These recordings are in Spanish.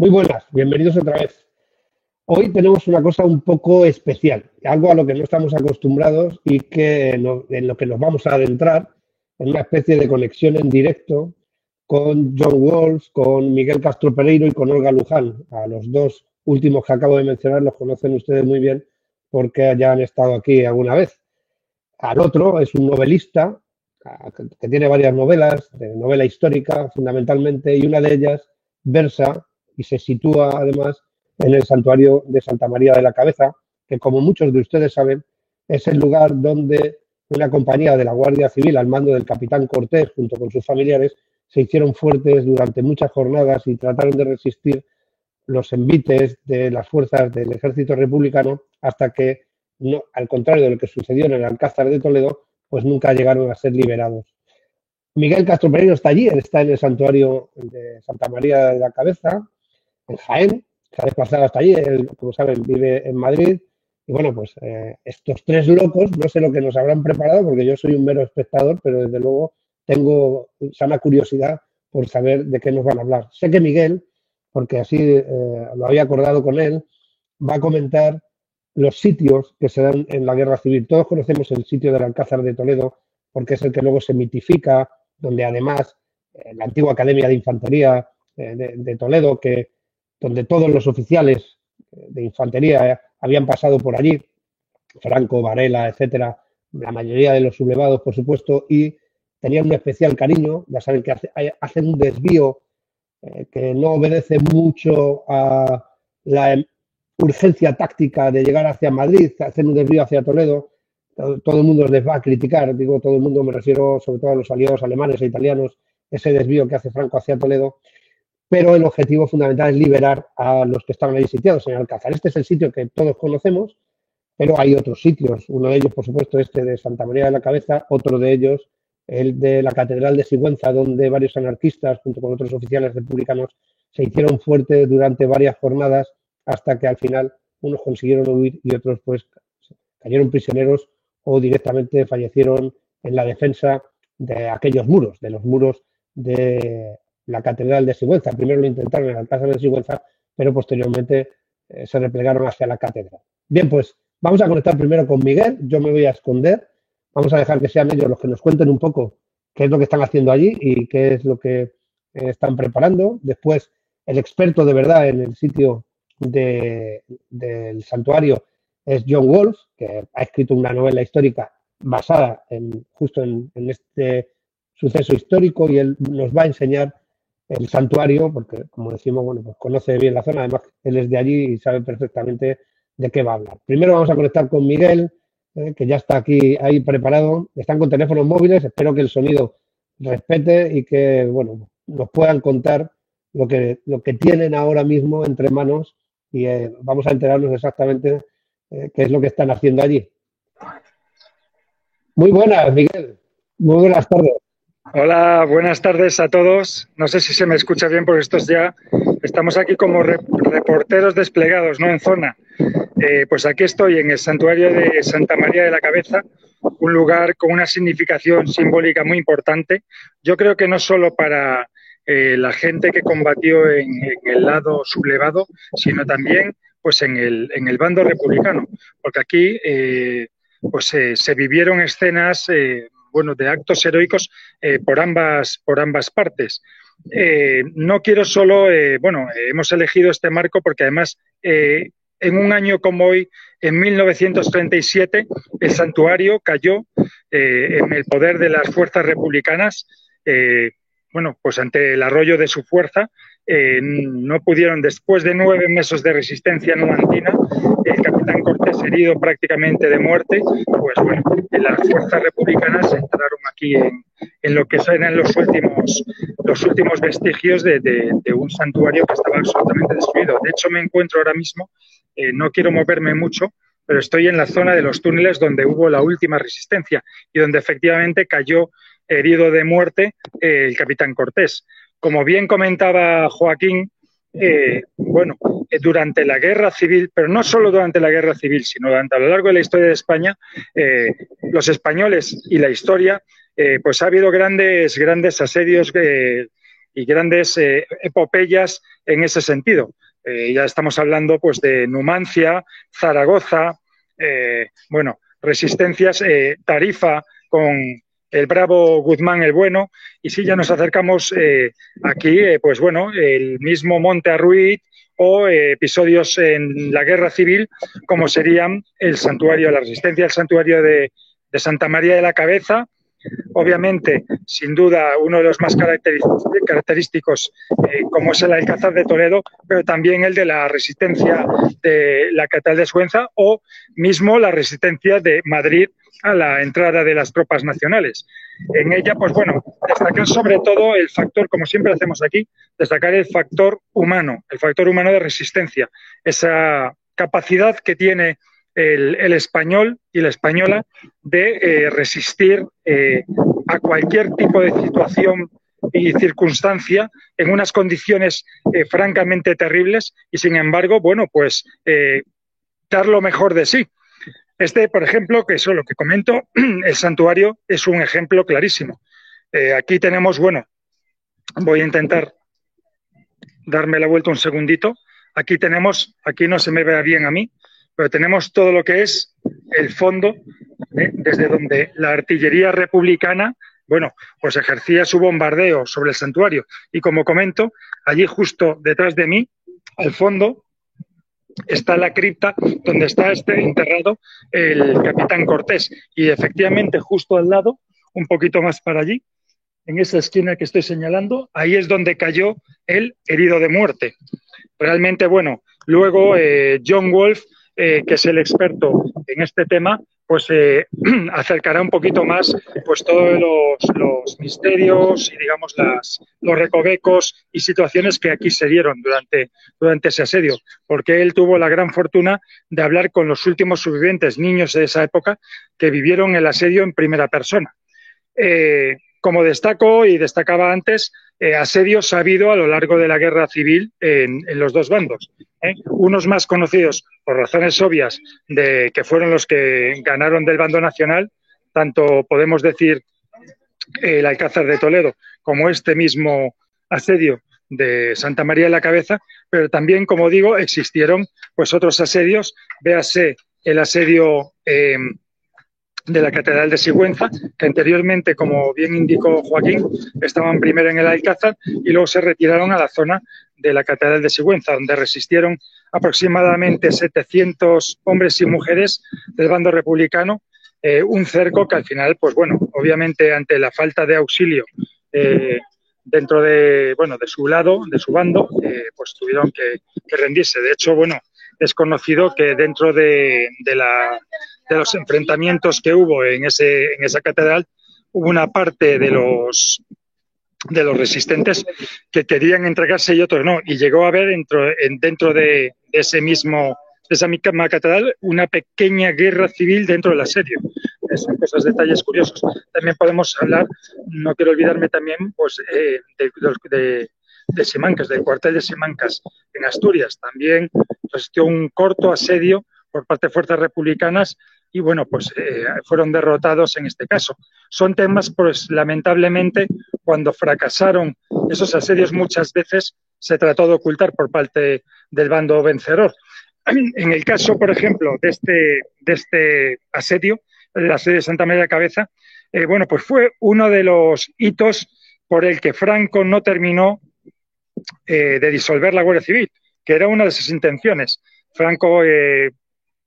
Muy buenas, bienvenidos otra vez. Hoy tenemos una cosa un poco especial, algo a lo que no estamos acostumbrados y que en lo que nos vamos a adentrar en una especie de conexión en directo con John Walls, con Miguel Castro Pereiro y con Olga Luján. A los dos últimos que acabo de mencionar los conocen ustedes muy bien porque ya han estado aquí alguna vez. Al otro es un novelista que tiene varias novelas, de novela histórica fundamentalmente, y una de ellas versa y se sitúa además en el santuario de Santa María de la Cabeza, que como muchos de ustedes saben, es el lugar donde una compañía de la Guardia Civil al mando del capitán Cortés junto con sus familiares se hicieron fuertes durante muchas jornadas y trataron de resistir los envites de las fuerzas del ejército republicano hasta que, no, al contrario de lo que sucedió en el Alcázar de Toledo, pues nunca llegaron a ser liberados. Miguel Castro Pereiro está allí, está en el santuario de Santa María de la Cabeza, en Jaén, se ha desplazado hasta allí, él, como saben, vive en Madrid. Y bueno, pues eh, estos tres locos, no sé lo que nos habrán preparado, porque yo soy un mero espectador, pero desde luego tengo sana curiosidad por saber de qué nos van a hablar. Sé que Miguel, porque así eh, lo había acordado con él, va a comentar los sitios que se dan en la guerra civil. Todos conocemos el sitio del Alcázar de Toledo, porque es el que luego se mitifica, donde además eh, la antigua Academia de Infantería de, Toledo, que donde todos los oficiales de infantería habían pasado por allí, Franco, Varela, etcétera, la mayoría de los sublevados, por supuesto, y tenían un especial cariño, ya saben que hacen un desvío eh, que no obedece mucho a la urgencia táctica de llegar hacia Madrid, hacen un desvío hacia Toledo, todo, el mundo les va a criticar, digo todo el mundo, me refiero sobre todo a los aliados alemanes e italianos, ese desvío que hace Franco hacia Toledo, pero el objetivo fundamental es liberar a los que estaban ahí sitiados en Alcázar. Este es el sitio que todos conocemos, pero hay otros sitios. Uno de ellos, por supuesto, este de Santa María de la Cabeza, otro de ellos, el de la Catedral de Sigüenza, donde varios anarquistas, junto con otros oficiales republicanos, se hicieron fuertes durante varias jornadas hasta que al final unos consiguieron huir y otros pues cayeron prisioneros o directamente fallecieron en la defensa de aquellos muros, de los muros de la Catedral de Sigüenza. Primero lo intentaron en el Alcázar de Sigüenza, pero posteriormente eh, se replegaron hacia la catedral. Bien, pues vamos a conectar primero con Miguel. Yo me voy a esconder. Vamos a dejar que sean ellos los que nos cuenten un poco qué es lo que están haciendo allí y qué es lo que eh, están preparando. Después, el experto de verdad en el sitio del santuario es John Wolf, que ha escrito una novela histórica basada en, justo en este suceso histórico y él nos va a enseñar el santuario, porque como decimos, bueno, pues conoce bien la zona, además él es de allí y sabe perfectamente de qué va a hablar. Primero vamos a conectar con Miguel, eh, que ya está aquí ahí preparado. Están con teléfonos móviles, espero que el sonido respete y que, bueno, nos puedan contar lo que, lo que tienen ahora mismo entre manos y eh, vamos a enterarnos exactamente eh, qué es lo que están haciendo allí. Muy buenas, Miguel. Muy buenas tardes. Hola, buenas tardes a todos. No sé si se me escucha bien porque estos ya estamos aquí como reporteros desplegados, ¿no? En zona. Eh, pues aquí estoy en el santuario de Santa María de la Cabeza, un lugar con una significación simbólica muy importante. Yo creo que no solo para eh, la gente que combatió en, el lado sublevado, sino también pues en el, en el bando republicano, porque aquí eh, pues se vivieron escenas bueno, de actos heroicos eh, por, ambas, por ambas partes. Eh, no quiero solo, eh, bueno, hemos elegido este marco porque además en un año como hoy, en 1937, el santuario cayó en el poder de las fuerzas republicanas, bueno, pues ante el arroyo de su fuerza, no pudieron, después de nueve meses de resistencia numantina, el capitán Cortés herido prácticamente de muerte, pues bueno, las fuerzas republicanas entraron aquí en, lo que eran los últimos, los últimos vestigios de, un santuario que estaba absolutamente destruido. De hecho, me encuentro ahora mismo, eh, no quiero moverme mucho, pero estoy en la zona de los túneles donde hubo la última resistencia y donde efectivamente cayó herido de muerte eh, el capitán Cortés. Como bien comentaba Joaquín, eh, bueno, eh, durante la guerra civil, pero no solo durante la guerra civil, sino durante a lo largo de la historia de España, eh, los españoles y la historia, pues ha habido grandes, grandes asedios y grandes epopeyas en ese sentido. Ya estamos hablando pues de Numancia, Zaragoza, bueno, resistencias, Tarifa con el bravo Guzmán el Bueno, y si ya nos acercamos aquí, pues bueno, el mismo Monte Arruid o episodios en la guerra civil, como serían el santuario, la resistencia del santuario de, de Santa María de la Cabeza, Obviamente, sin duda, uno de los más característicos, eh, como es el Alcázar de Toledo, pero también el de la resistencia de la Catedral de Suenza o mismo la resistencia de Madrid a la entrada de las tropas nacionales. En ella, pues bueno, destacar sobre todo el factor, como siempre hacemos aquí, destacar el factor humano, el factor humano de resistencia, esa capacidad que tiene el, español y la española de eh, resistir eh, a cualquier tipo de situación y circunstancia en unas condiciones eh, francamente terribles y sin embargo, bueno, pues dar lo mejor de sí. Este, por ejemplo, que es lo que comento, el santuario es un ejemplo clarísimo. aquí tenemos, bueno, voy a intentar darme la vuelta un segundito. Aquí tenemos, aquí no se me vea bien a mí, pero tenemos todo lo que es el fondo, ¿eh? desde donde la artillería republicana, bueno, pues ejercía su bombardeo sobre el santuario. Y como comento, allí justo detrás de mí, al fondo, está la cripta donde está este enterrado el capitán Cortés. Y efectivamente, justo al lado, un poquito más para allí, en esa esquina que estoy señalando, ahí es donde cayó el herido de muerte. Realmente, bueno, luego eh, John Wolfe eh, que es el experto en este tema, pues eh, acercará un poquito más pues todos los, misterios y digamos las, los recovecos y situaciones que aquí se dieron durante, durante ese asedio, porque él tuvo la gran fortuna de hablar con los últimos sobrevivientes niños de esa época que vivieron el asedio en primera persona. Eh, como destaco y destacaba antes, eh, asedios ha habido a lo largo de la guerra civil en, los dos bandos. ¿eh? Unos más conocidos por razones obvias de que fueron los que ganaron del bando nacional, tanto podemos decir el Alcázar de Toledo como este mismo asedio de Santa María de la Cabeza, pero también, como digo, existieron pues otros asedios, véase el asedio eh, de la Catedral de Sigüenza, que anteriormente, como bien indicó Joaquín, estaban primero en el Alcázar y luego se retiraron a la zona de la Catedral de Sigüenza, donde resistieron aproximadamente 700 hombres y mujeres del bando republicano, eh, un cerco que al final, pues bueno, obviamente ante la falta de auxilio eh, dentro de, bueno, de su lado, de su bando, eh, pues tuvieron que, rendirse. De hecho, bueno, es conocido que dentro de la de los enfrentamientos que hubo en, ese, en esa catedral, hubo una parte de los de los resistentes que querían entregarse y otros no. Y llegó a haber dentro, dentro de, ese mismo, de esa misma catedral, una pequeña guerra civil dentro del asedio. Son cosas, detalles curiosos. También podemos hablar, no quiero olvidarme también, pues, eh, de, de, Simancas, del cuartel de Simancas en Asturias. También resistió un corto asedio por parte de fuerzas republicanas y bueno, pues eh, fueron derrotados en este caso. Son temas, pues lamentablemente, cuando fracasaron esos asedios muchas veces se trató de ocultar por parte del bando vencedor. En el caso, por ejemplo, de este, de este asedio, el asedio de Santa María de Cabeza, eh, bueno, pues fue uno de los hitos por el que Franco no terminó eh, de disolver la Guardia Civil, que era una de sus intenciones. Franco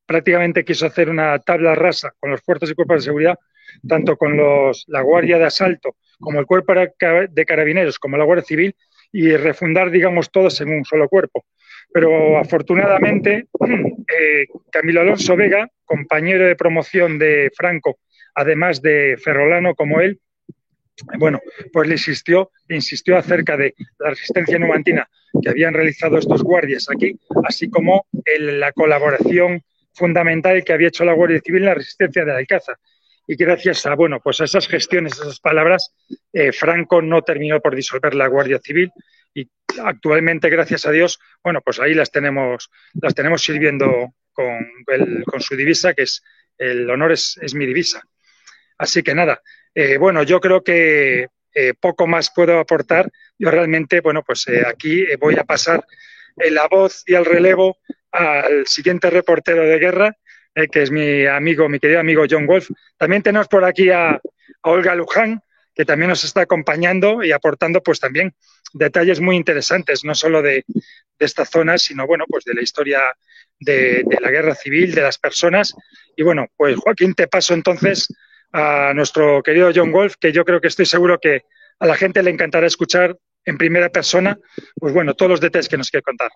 prácticamente quiso hacer una tabla rasa con los fuerzos y cuerpos de seguridad, tanto con los, la Guardia de Asalto como el Cuerpo de Carabineros, como la Guardia Civil, y refundar, digamos, todos en un solo cuerpo. Pero afortunadamente, eh, Camilo Alonso Vega, compañero de promoción de Franco, además de Ferrolano como él, bueno, pues le insistió, insistió acerca de la resistencia numantina que habían realizado estos guardias aquí, así como la colaboración fundamental que había hecho la Guardia Civil en la resistencia de Alcázar. Y gracias a, bueno, pues a esas gestiones, esas palabras, eh, Franco no terminó por disolver la Guardia Civil y actualmente, gracias a Dios, bueno, pues ahí las tenemos, las tenemos sirviendo con, con su divisa, que es el honor es, mi divisa. Así que nada, eh, bueno, yo creo que eh, poco más puedo aportar. Yo realmente, bueno, pues aquí voy a pasar la voz y el relevo al siguiente reportero de guerra, que es mi amigo, mi querido amigo John Wolf. También tenemos por aquí a, Olga Luján, que también nos está acompañando y aportando pues también detalles muy interesantes, no solo de, esta zona, sino bueno, pues de la historia de, la guerra civil, de las personas. Y bueno, pues Joaquín, te paso entonces a nuestro querido John Wolf, que yo creo que estoy seguro que a la gente le encantará escuchar en primera persona, pues bueno, todos los detalles que nos quiere contar.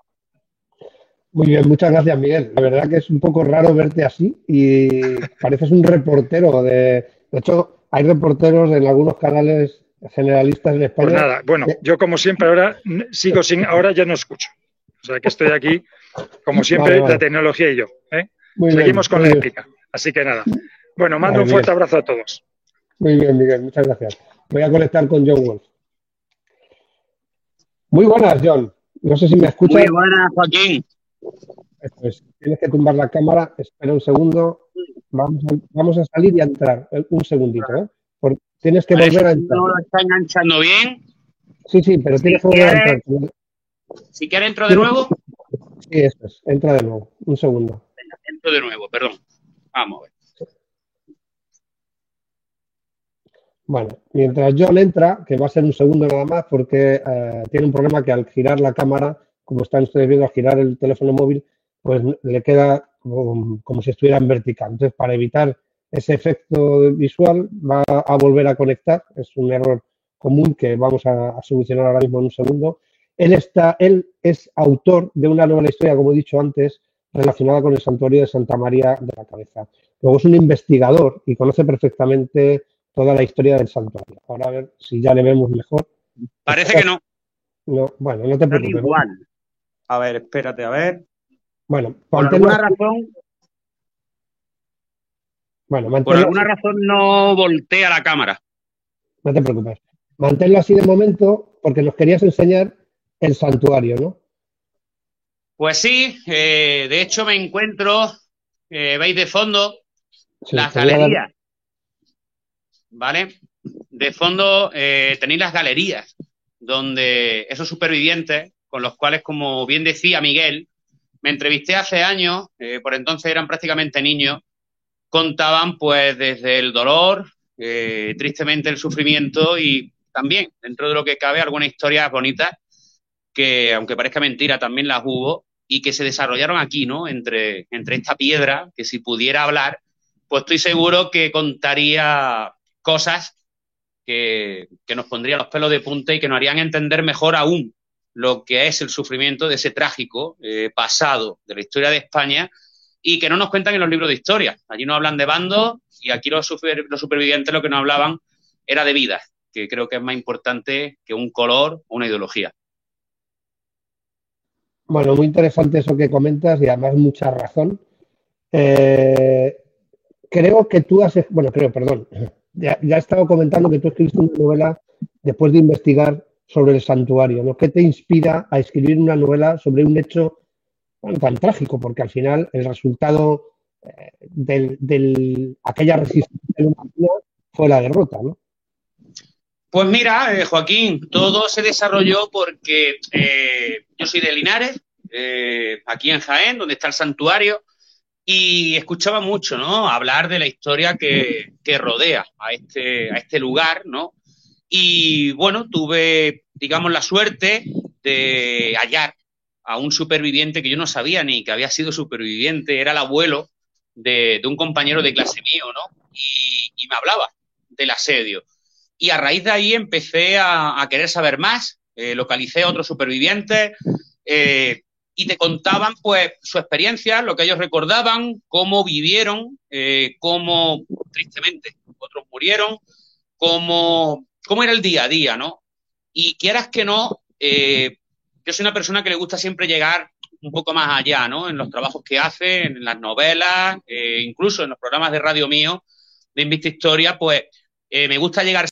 Muy bien, muchas gracias, Miguel. La verdad que es un poco raro verte así y pareces un reportero de. De hecho, hay reporteros en algunos canales generalistas en España. Pues nada, bueno, yo como siempre ahora sigo sin, ahora ya no escucho. O sea que estoy aquí, como siempre, la tecnología y yo. ¿eh? Seguimos con la épica. Así que nada. Bueno, mando un fuerte abrazo a todos. Muy bien, Miguel, muchas gracias. Voy a conectar con John Wolf. Muy buenas, John. No sé si me escuchas. Muy buenas, Joaquín. Pues tienes que tumbar la cámara. Espera un segundo. Vamos a, vamos a salir y a entrar. Un segundito, ¿eh? tienes que volver a entrar. ¿No lo está enganchando bien? Sí, sí, pero tienes que volver a entrar. Si quieres, entro de nuevo. Sí, eso es. Entra de nuevo. Un segundo. Entro de nuevo, perdón. Vamos a ver. Bueno, mientras John entra, que va a ser un segundo nada más, porque eh, tiene un problema que al girar la cámara, como están ustedes viendo, al girar el teléfono móvil, pues le queda como, si estuviera en vertical. Entonces, para evitar ese efecto visual, va a volver a conectar. Es un error común que vamos a, solucionar ahora mismo en un segundo. Él, está, él es autor de una nueva historia, como he dicho antes, relacionada con el santuario de Santa María de la Cabeza. Luego es un investigador y conoce perfectamente toda la historia del santuario. Ahora a ver si ya le vemos mejor. Parece que no. No, bueno, no te preocupes. Igual. A ver, espérate, a ver. Bueno, por alguna razón. Bueno, por alguna razón no voltea la cámara. No te preocupes. Manténlo así de momento porque nos querías enseñar el santuario, ¿no? Pues sí, eh, de hecho me encuentro, eh, veis de fondo, las galerías. ¿Vale? De fondo eh, tenéis las galerías, donde esos supervivientes, con los cuales, como bien decía Miguel, me entrevisté hace años, eh, por entonces eran prácticamente niños, contaban pues desde el dolor, eh, tristemente el sufrimiento y también, dentro de lo que cabe, algunas historias bonitas que, aunque parezca mentira, también las hubo y que se desarrollaron aquí, ¿no? Entre, entre esta piedra, que si pudiera hablar, pues estoy seguro que contaría cosas que, que nos pondrían los pelos de punta y que nos harían entender mejor aún lo que es el sufrimiento de ese trágico eh, pasado de la historia de España y que no nos cuentan en los libros de historia. Allí no hablan de bandos y aquí los, supervivientes lo que nos hablaban era de vida, que creo que es más importante que un color o una ideología. Bueno, muy interesante eso que comentas y además mucha razón. Eh, creo que tú has, bueno, creo, perdón, ya, ya, he estado comentando que tú escribiste una novela después de investigar sobre el santuario, ¿no? ¿Qué te inspira a escribir una novela sobre un hecho tan trágico? Porque al final el resultado eh, de aquella resistencia fue la derrota, ¿no? Pues mira, eh, Joaquín, todo se desarrolló porque eh, yo soy de Linares, aquí en Jaén, donde está el santuario, y escuchaba mucho, ¿no? Hablar de la historia que, que rodea a este, a este lugar, ¿no? Y bueno, tuve, digamos, la suerte de hallar a un superviviente que yo no sabía ni que había sido superviviente, era el abuelo de, un compañero de clase mío, ¿no? Y, me hablaba del asedio. Y a raíz de ahí empecé a, querer saber más, eh, localicé a otros supervivientes eh, y te contaban pues su experiencia, lo que ellos recordaban, cómo vivieron, eh, cómo tristemente otros murieron, cómo cómo era el día a día, ¿no? Y quieras que no, eh, yo soy una persona que le gusta siempre llegar un poco más allá, ¿no? En los trabajos que hace, en las novelas, eh, incluso en los programas de radio mío de Invista Historia, pues eh, me gusta llegar.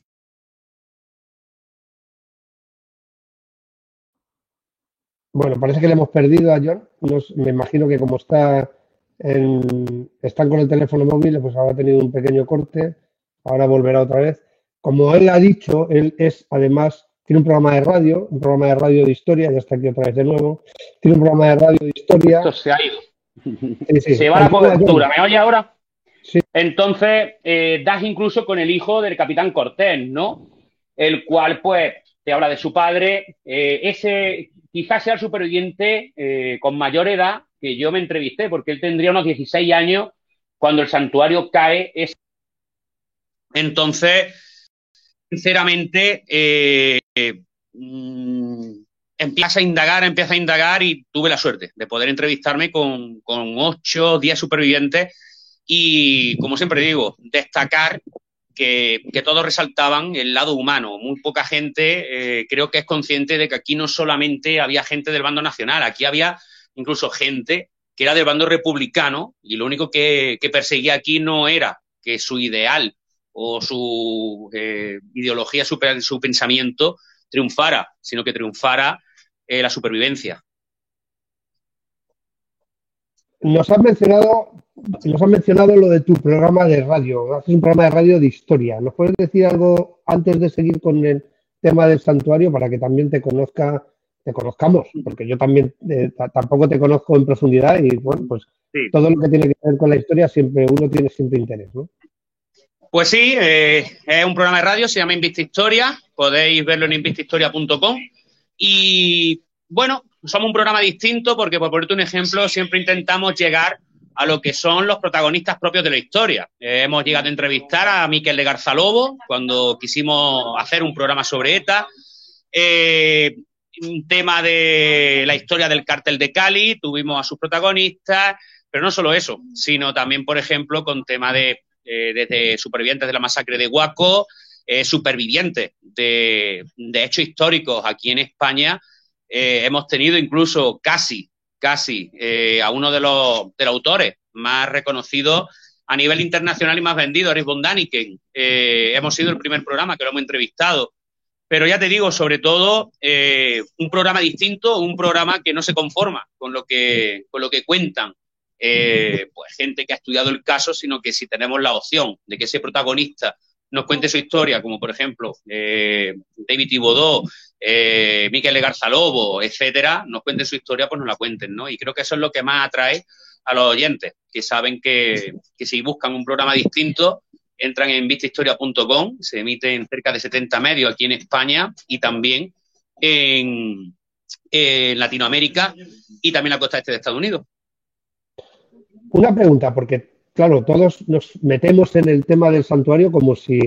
Bueno, parece que le hemos perdido a John. me imagino que como está en, están con el teléfono móvil, pues habrá tenido un pequeño corte. Ahora volverá otra vez. Como él ha dicho, él es además, tiene un programa de radio, un programa de radio de historia, ya está aquí otra vez de nuevo, tiene un programa de radio de historia. Esto se ha ido. se lleva la cobertura. ¿Me oye ahora? Sí. Entonces, eh, das incluso con el hijo del capitán Cortés, ¿no? El cual, pues, te habla de su padre. Eh, ese quizás sea el superviviente eh, con mayor edad que yo me entrevisté, porque él tendría unos 16 años cuando el santuario cae. Entonces, sinceramente, eh, mm, empieza a indagar, empieza a indagar y tuve la suerte de poder entrevistarme con, con ocho, diez supervivientes y, como siempre digo, destacar que, todos resaltaban el lado humano. Muy poca gente eh, creo que es consciente de que aquí no solamente había gente del bando nacional, aquí había incluso gente que era del bando republicano y lo único que, perseguía aquí no era que su ideal o su eh, ideología, su, su, pensamiento triunfara, sino que triunfara eh, la supervivencia. Nos has mencionado, nos has mencionado lo de tu programa de radio. Haces un programa de radio de historia. ¿Nos puedes decir algo antes de seguir con el tema del santuario para que también te conozca, te conozcamos? Porque yo también eh, tampoco te conozco en profundidad y bueno, pues todo lo que tiene que ver con la historia siempre uno tiene siempre interés, ¿no? Pues sí, eh, es un programa de radio, se llama Invista Historia, podéis verlo en invistahistoria.com y bueno, somos un programa distinto porque, por ponerte un ejemplo, siempre intentamos llegar a lo que son los protagonistas propios de la historia. Eh, hemos llegado a entrevistar a Miquel de Garzalobo cuando quisimos hacer un programa sobre ETA. Eh, un tema de la historia del cártel de Cali, tuvimos a sus protagonistas, pero no solo eso, sino también, por ejemplo, con tema de eh, desde supervivientes de la masacre de Huaco, supervivientes de, hechos históricos aquí en España, eh, hemos tenido incluso casi, casi eh, a uno de los, autores más reconocidos a nivel internacional y más vendido, Aris von eh, hemos sido el primer programa que lo hemos entrevistado. Pero ya te digo, sobre todo, un programa distinto, un programa que no se conforma con lo que, con lo que cuentan pues gente que ha estudiado el caso, sino que si tenemos la opción de que ese protagonista nos cuente su historia, como por ejemplo David Ibodó, eh, Miquel Garzalobo, etcétera, nos cuenten su historia, pues nos la cuenten, ¿no? Y creo que eso es lo que más atrae a los oyentes, que saben que, si buscan un programa distinto, entran en vistahistoria.com, se emite en cerca de 70 medios aquí en España y también en, Latinoamérica y también la costa este de Estados Unidos. Una pregunta, porque claro, todos nos metemos en el tema del santuario como si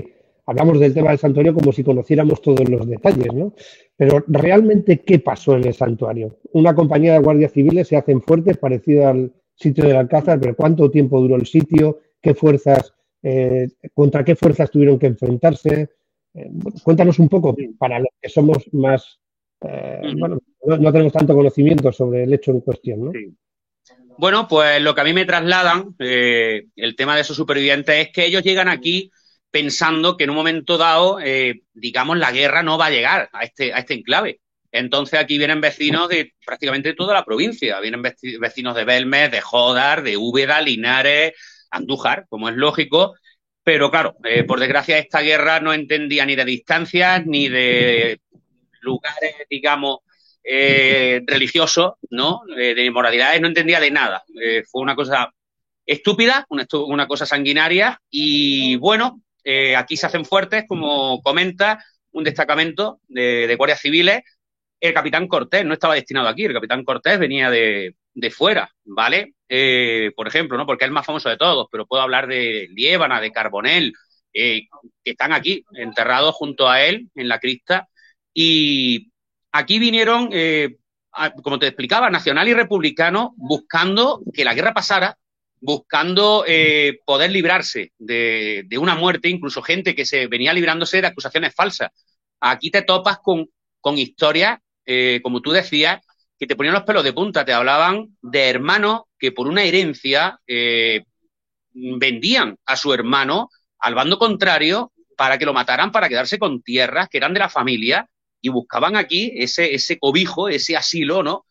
hablamos del tema del santuario como si conociéramos todos los detalles, ¿no? Pero realmente, ¿qué pasó en el santuario? Una compañía de guardias civiles se hacen fuertes, parecido al sitio del Alcázar, pero ¿cuánto tiempo duró el sitio? ¿Qué fuerzas, eh, contra qué fuerzas tuvieron que enfrentarse? Eh, cuéntanos un poco, para los que somos más, eh, bueno, no, tenemos tanto conocimiento sobre el hecho en cuestión, ¿no? Bueno, pues lo que a mí me trasladan, el tema de esos supervivientes, es que ellos llegan aquí pensando que en un momento dado, eh, digamos, la guerra no va a llegar a este, a este enclave. Entonces aquí vienen vecinos de prácticamente toda la provincia. Vienen vecinos de Belmes, de Jodar, de Úbeda, Linares, Andújar, como es lógico. Pero claro, eh, por desgracia esta guerra no entendía ni de distancias ni de lugares, digamos, eh, religiosos, ¿no? de moralidades, no entendía de nada. fue una cosa estúpida, una, cosa sanguinaria y bueno, eh, aquí se hacen fuertes, como comenta, un destacamento de, guardias civiles. El capitán Cortés no estaba destinado aquí, el capitán Cortés venía de, fuera, ¿vale? Eh, por ejemplo, ¿no? Porque es el más famoso de todos, pero puedo hablar de Liébana, de Carbonel, eh, que están aquí, enterrados junto a él en la crista. Y aquí vinieron, como te explicaba, nacional y republicano, buscando que la guerra pasara buscando eh, poder librarse de, una muerte, incluso gente que se venía librándose de acusaciones falsas. Aquí te topas con, con historias, eh, como tú decías, que te ponían los pelos de punta, te hablaban de hermanos que por una herencia eh, vendían a su hermano al bando contrario para que lo mataran, para quedarse con tierras que eran de la familia y buscaban aquí ese, ese cobijo, ese asilo, ¿no?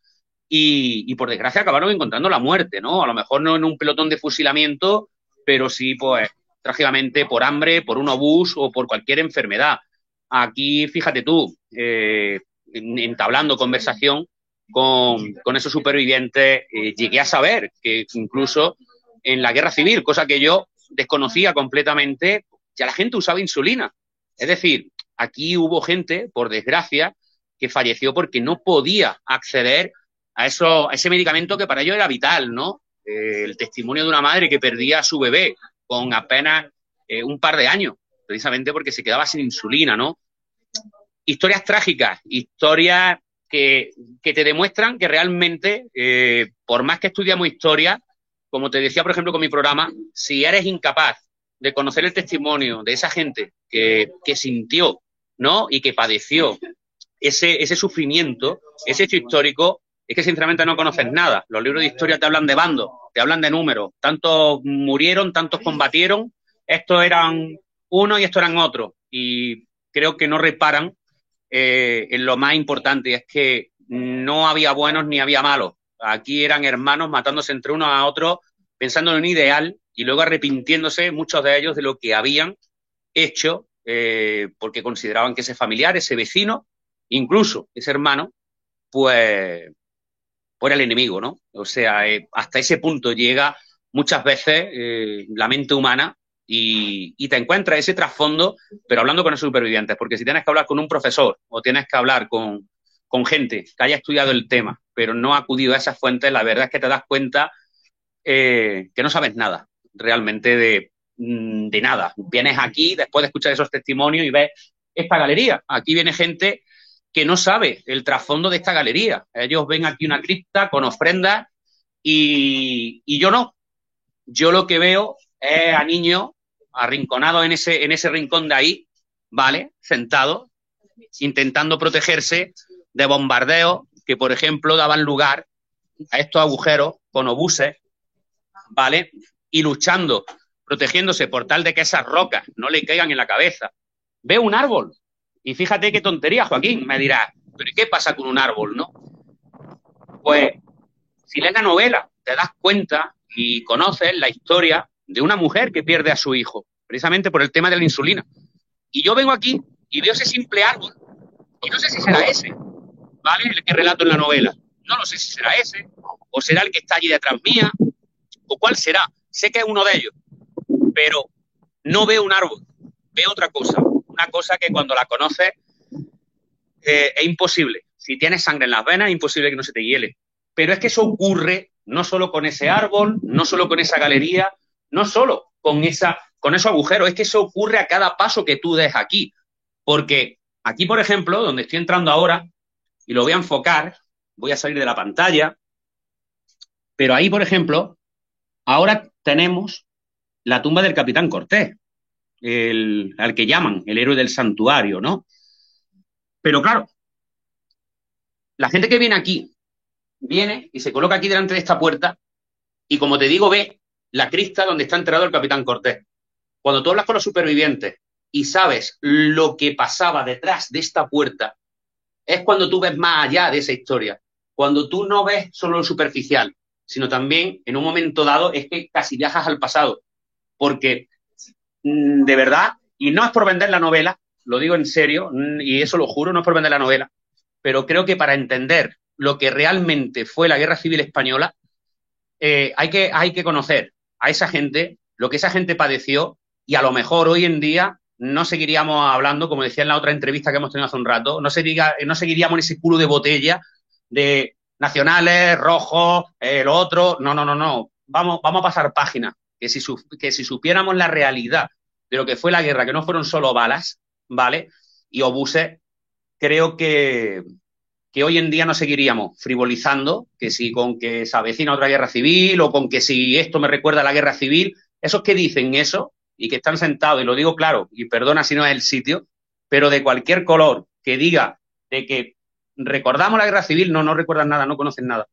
y, por desgracia acabaron encontrando la muerte, ¿no? A lo mejor no en un pelotón de fusilamiento, pero sí, pues, trágicamente por hambre, por un obús o por cualquier enfermedad. Aquí, fíjate tú, eh, entablando conversación con, esos supervivientes, eh, llegué a saber que incluso en la guerra civil, cosa que yo desconocía completamente, ya la gente usaba insulina. Es decir, aquí hubo gente, por desgracia, que falleció porque no podía acceder a, eso, a ese medicamento que para ellos era vital, ¿no? Eh, el testimonio de una madre que perdía a su bebé con apenas eh, un par de años, precisamente porque se quedaba sin insulina, ¿no? Historias trágicas, historias que, te demuestran que realmente, eh, por más que estudiamos historia, como te decía, por ejemplo, con mi programa, si eres incapaz de conocer el testimonio de esa gente que, que sintió, ¿no? Y que padeció ese, ese sufrimiento, ese hecho histórico, es que sinceramente no conoces nada. Los libros de historia te hablan de bandos, te hablan de números. Tantos murieron, tantos combatieron, estos eran uno y estos eran otros. Y creo que no reparan eh, en lo más importante, es que no había buenos ni había malos. Aquí eran hermanos matándose entre unos a otros, pensando en un ideal y luego arrepintiéndose muchos de ellos de lo que habían hecho, eh, porque consideraban que ese familiar, ese vecino, incluso ese hermano, pues, pues era el enemigo, ¿no? O sea, eh, hasta ese punto llega muchas veces eh, la mente humana y, te encuentras ese trasfondo, pero hablando con los supervivientes, porque si tienes que hablar con un profesor o tienes que hablar con, gente que haya estudiado el tema, pero no ha acudido a esas fuentes, la verdad es que te das cuenta que no sabes nada realmente de, de nada. Vienes aquí después de escuchar esos testimonios y ves esta galería. Aquí viene gente que no sabe el trasfondo de esta galería. Ellos ven aquí una cripta con ofrendas y, yo no. Yo lo que veo es a niños arrinconados en ese, en ese rincón de ahí, ¿vale? Sentados, intentando protegerse de bombardeos que, por ejemplo, daban lugar a estos agujeros con obuses, ¿vale? Y luchando, protegiéndose por tal de que esas rocas no le caigan en la cabeza. Veo un árbol, y fíjate qué tontería, Joaquín, me dirás, pero ¿y qué pasa con un árbol, no? Pues, si lees la novela, te das cuenta y conoces la historia de una mujer que pierde a su hijo, precisamente por el tema de la insulina. Y yo vengo aquí y veo ese simple árbol, y no sé si será ese, ¿vale? El que relato en la novela. No lo sé si será ese, o será el que está allí detrás mía, o cuál será. Sé que es uno de ellos, pero no veo un árbol, veo otra cosa una cosa que cuando la conoces eh, es imposible. Si tienes sangre en las venas, es imposible que no se te hiele. Pero es que eso ocurre no solo con ese árbol, no solo con esa galería, no solo con, esa, con esos agujeros, es que eso ocurre a cada paso que tú des aquí. Porque aquí, por ejemplo, donde estoy entrando ahora, y lo voy a enfocar, voy a salir de la pantalla, pero ahí, por ejemplo, ahora tenemos la tumba del capitán Cortés el, al que llaman el héroe del santuario, ¿no? Pero claro, la gente que viene aquí, viene y se coloca aquí delante de esta puerta y como te digo, ve la crista donde está enterrado el capitán Cortés. Cuando tú hablas con los supervivientes y sabes lo que pasaba detrás de esta puerta, es cuando tú ves más allá de esa historia. Cuando tú no ves solo lo superficial, sino también en un momento dado es que casi viajas al pasado. Porque Mm, de verdad, y no es por vender la novela, lo digo en serio, mm, y eso lo juro, no es por vender la novela, pero creo que para entender lo que realmente fue la guerra civil española, eh, hay, que, hay que conocer a esa gente, lo que esa gente padeció, y a lo mejor hoy en día no seguiríamos hablando, como decía en la otra entrevista que hemos tenido hace un rato, no, no seguiríamos en ese culo de botella de nacionales, rojos, el otro, no, no, no, no, vamos, vamos a pasar página que si, que si supiéramos la realidad de lo que fue la guerra, que no fueron solo balas, ¿vale? Y obuses, creo que, que hoy en día no seguiríamos frivolizando, que si con que se avecina otra guerra civil o con que si esto me recuerda a la guerra civil, esos que dicen eso y que están sentados, y lo digo claro, y perdona si no es el sitio, pero de cualquier color que diga de que recordamos la guerra civil, no, no recuerdan nada, no conocen nada.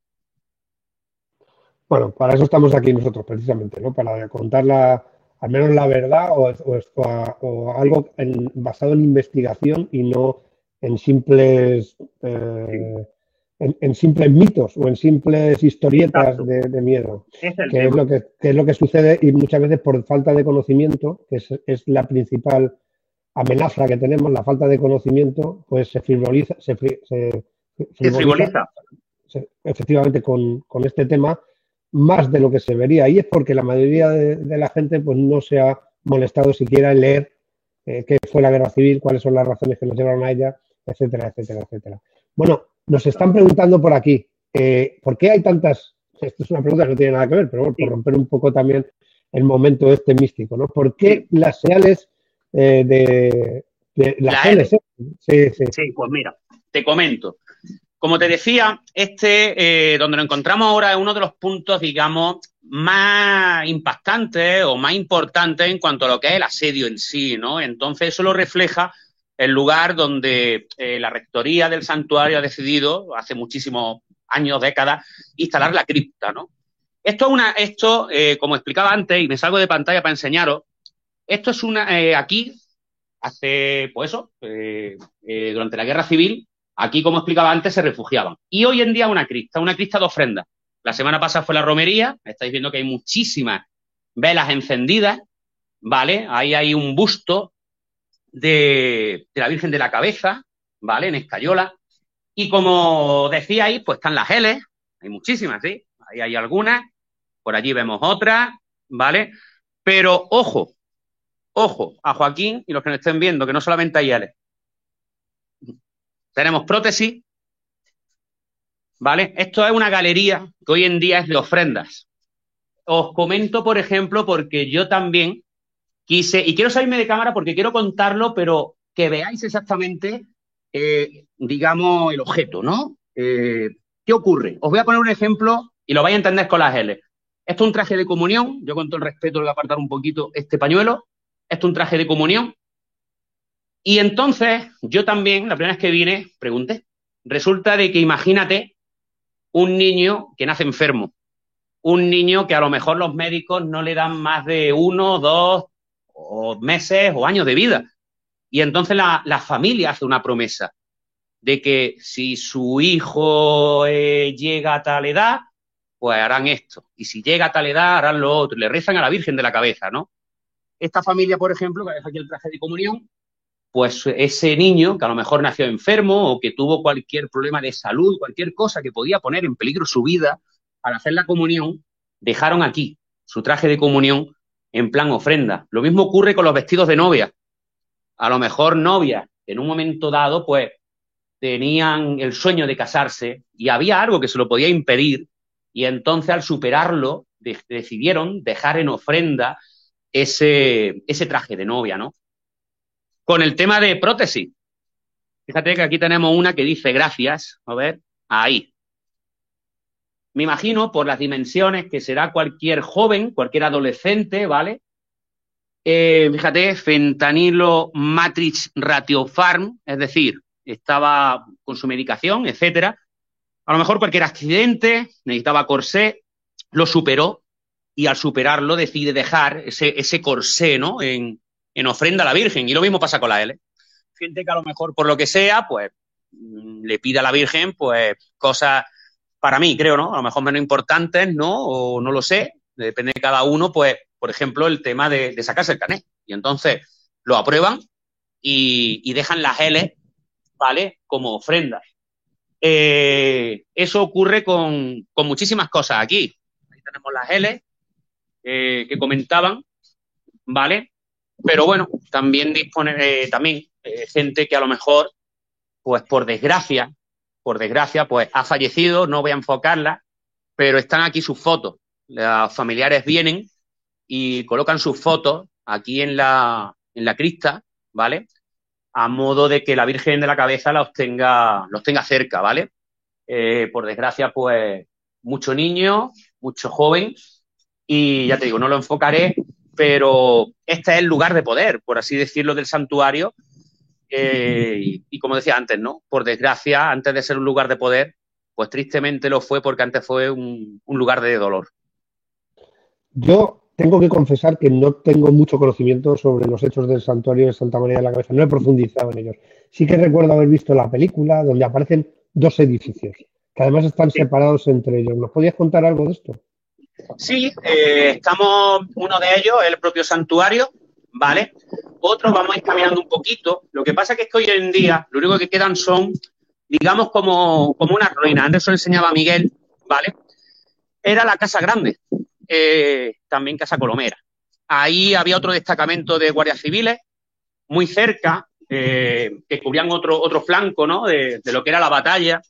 Bueno, para eso estamos aquí nosotros, precisamente, ¿no? Para contar la, al menos la verdad o, algo basado en investigación y no en simples eh, en, simples mitos o en simples historietas de, miedo, que, es lo que, es lo que sucede y muchas veces por falta de conocimiento, que es, la principal amenaza que tenemos, la falta de conocimiento, pues se frivoliza, se, frivoliza, efectivamente con, este tema más de lo que se vería. Y es porque la mayoría de, la gente pues no se ha molestado siquiera en leer eh, qué fue la guerra civil, cuáles son las razones que nos llevaron a ella, etcétera, etcétera, etcétera. Bueno, nos están preguntando por aquí, eh, ¿por qué hay tantas? Esto es una pregunta que no tiene nada que ver, pero bueno, por romper un poco también el momento este místico, ¿no? ¿Por qué las señales eh, de, las señales? Sí, sí. sí, pues mira, te comento. Como te decía, este, eh, donde nos encontramos ahora es uno de los puntos, digamos, más impactantes o más importantes en cuanto a lo que es el asedio en sí, ¿no? Entonces, eso lo refleja el lugar donde eh, la rectoría del santuario ha decidido, hace muchísimos años, décadas, instalar la cripta, ¿no? Esto es una, esto, eh, como explicaba antes, y me salgo de pantalla para enseñaros, esto es una, aquí, hace, pues eso, durante la guerra civil, aquí, como explicaba antes, se refugiaban. Y hoy en día una cripta, una cripta de ofrenda. La semana pasada fue la romería, estáis viendo que hay muchísimas velas encendidas, ¿vale? Ahí hay un busto de, la Virgen de la Cabeza, ¿vale? En Escayola. Y como decíais, pues están las L, hay muchísimas, ¿sí? Ahí hay algunas, por allí vemos otras, ¿vale? Pero ojo, ojo a Joaquín y los que nos estén viendo, que no solamente hay L. Tenemos prótesis, ¿vale? Esto es una galería que hoy en día es de ofrendas. Os comento, por ejemplo, porque yo también quise, y quiero salirme de cámara porque quiero contarlo, pero que veáis exactamente, eh, digamos, el objeto, ¿no? Eh, ¿Qué ocurre? Os voy a poner un ejemplo y lo vais a entender con las L. Esto es un traje de comunión, yo con todo el respeto le voy a apartar un poquito este pañuelo, esto es un traje de comunión. Y entonces yo también, la primera vez que vine, pregunté, resulta de que imagínate un niño que nace enfermo, un niño que a lo mejor los médicos no le dan más de uno, dos, o meses o años de vida. Y entonces la, familia hace una promesa de que si su hijo eh, llega a tal edad, pues harán esto. Y si llega a tal edad, harán lo otro. Le rezan a la Virgen de la cabeza, ¿no? Esta familia, por ejemplo, que deja aquí el traje de comunión, pues ese niño que a lo mejor nació enfermo o que tuvo cualquier problema de salud, cualquier cosa que podía poner en peligro su vida, al hacer la comunión, dejaron aquí su traje de comunión en plan ofrenda. Lo mismo ocurre con los vestidos de novia. A lo mejor novias en un momento dado, pues tenían el sueño de casarse y había algo que se lo podía impedir y entonces al superarlo decidieron dejar en ofrenda ese, ese traje de novia, ¿no? Con el tema de prótesis. Fíjate que aquí tenemos una que dice gracias, a ver, ahí, me imagino, por las dimensiones que será cualquier joven, cualquier adolescente, ¿vale? Eh, fíjate, fentanilo matrix ratiofarm, es decir, estaba con su medicación, etcétera. A lo mejor cualquier accidente, necesitaba corsé, lo superó y al superarlo decide dejar ese, ese corsé, ¿no? En, en ofrenda a la Virgen. Y lo mismo pasa con la L. Gente que a lo mejor por lo que sea, pues le pide a la Virgen, pues cosas para mí, creo, ¿no? A lo mejor menos importantes, ¿no? O no lo sé, depende de cada uno, pues, por ejemplo, el tema de, sacarse el canet. Y entonces lo aprueban y, dejan las L, ¿vale? Como ofrendas. Eh, eso ocurre con, muchísimas cosas aquí. Ahí tenemos las L eh, que comentaban, ¿vale? Pero bueno, también dispone, eh, también gente que a lo mejor, pues por desgracia, por desgracia, pues ha fallecido, no voy a enfocarla, pero están aquí sus fotos. Los familiares vienen y colocan sus fotos aquí en la, en la crista, ¿vale? A modo de que la Virgen de la Cabeza los tenga, los tenga cerca, ¿vale? Eh, por desgracia, pues, mucho niño, mucho joven, y ya te digo, no lo enfocaré, pero este es el lugar de poder, por así decirlo, del santuario, eh, y, como decía antes, ¿no? Por desgracia, antes de ser un lugar de poder, pues tristemente lo fue porque antes fue un, lugar de dolor. Yo tengo que confesar que no tengo mucho conocimiento sobre los hechos del santuario de Santa María de la Cabeza. No he profundizado en ellos. Sí que recuerdo haber visto la película donde aparecen dos edificios. que además están separados entre ellos. ¿Nos podías contar algo de esto? Sí, eh, estamos, uno de ellos, el propio santuario, ¿vale? Otros vamos a ir caminando un poquito. Lo que pasa es que hoy en día lo único que quedan son, digamos, como, como una ruina. Antes eso enseñaba Miguel, ¿vale? Era la Casa Grande, eh, también Casa Colomera. Ahí había otro destacamento de guardias civiles, muy cerca, eh, que cubrían otro, otro flanco, ¿no? De, lo que era la batalla.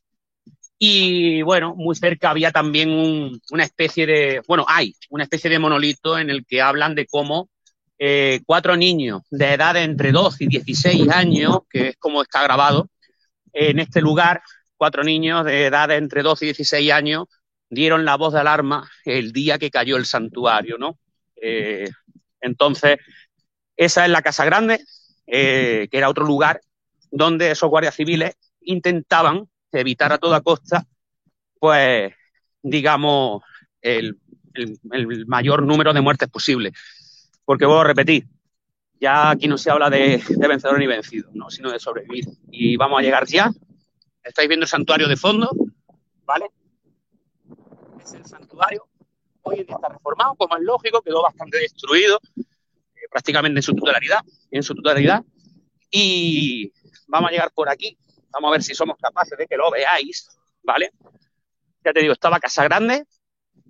Y bueno, muy cerca había también un, una especie de, bueno, hay una especie de monolito en el que hablan de cómo eh, cuatro niños de edad entre 12 y 16 años, que es como está grabado, en este lugar, cuatro niños de edad entre 12 y 16 años dieron la voz de alarma el día que cayó el santuario, ¿no? Eh, entonces, esa es la Casa Grande, eh, que era otro lugar donde esos guardias civiles intentaban evitar a toda costa, pues, digamos, el, mayor número de muertes posible. Porque vuelvo a repetir, ya aquí no se habla de, de, vencedor ni vencido, no, sino de sobrevivir. Y vamos a llegar ya. Estáis viendo el santuario de fondo, ¿vale? Es el santuario. Hoy en día está reformado, como es lógico, quedó bastante destruido, eh, prácticamente en su totalidad, en su totalidad. Y vamos a llegar por aquí. Vamos a ver si somos capaces de que lo veáis, ¿vale? Ya te digo, estaba Casa Grande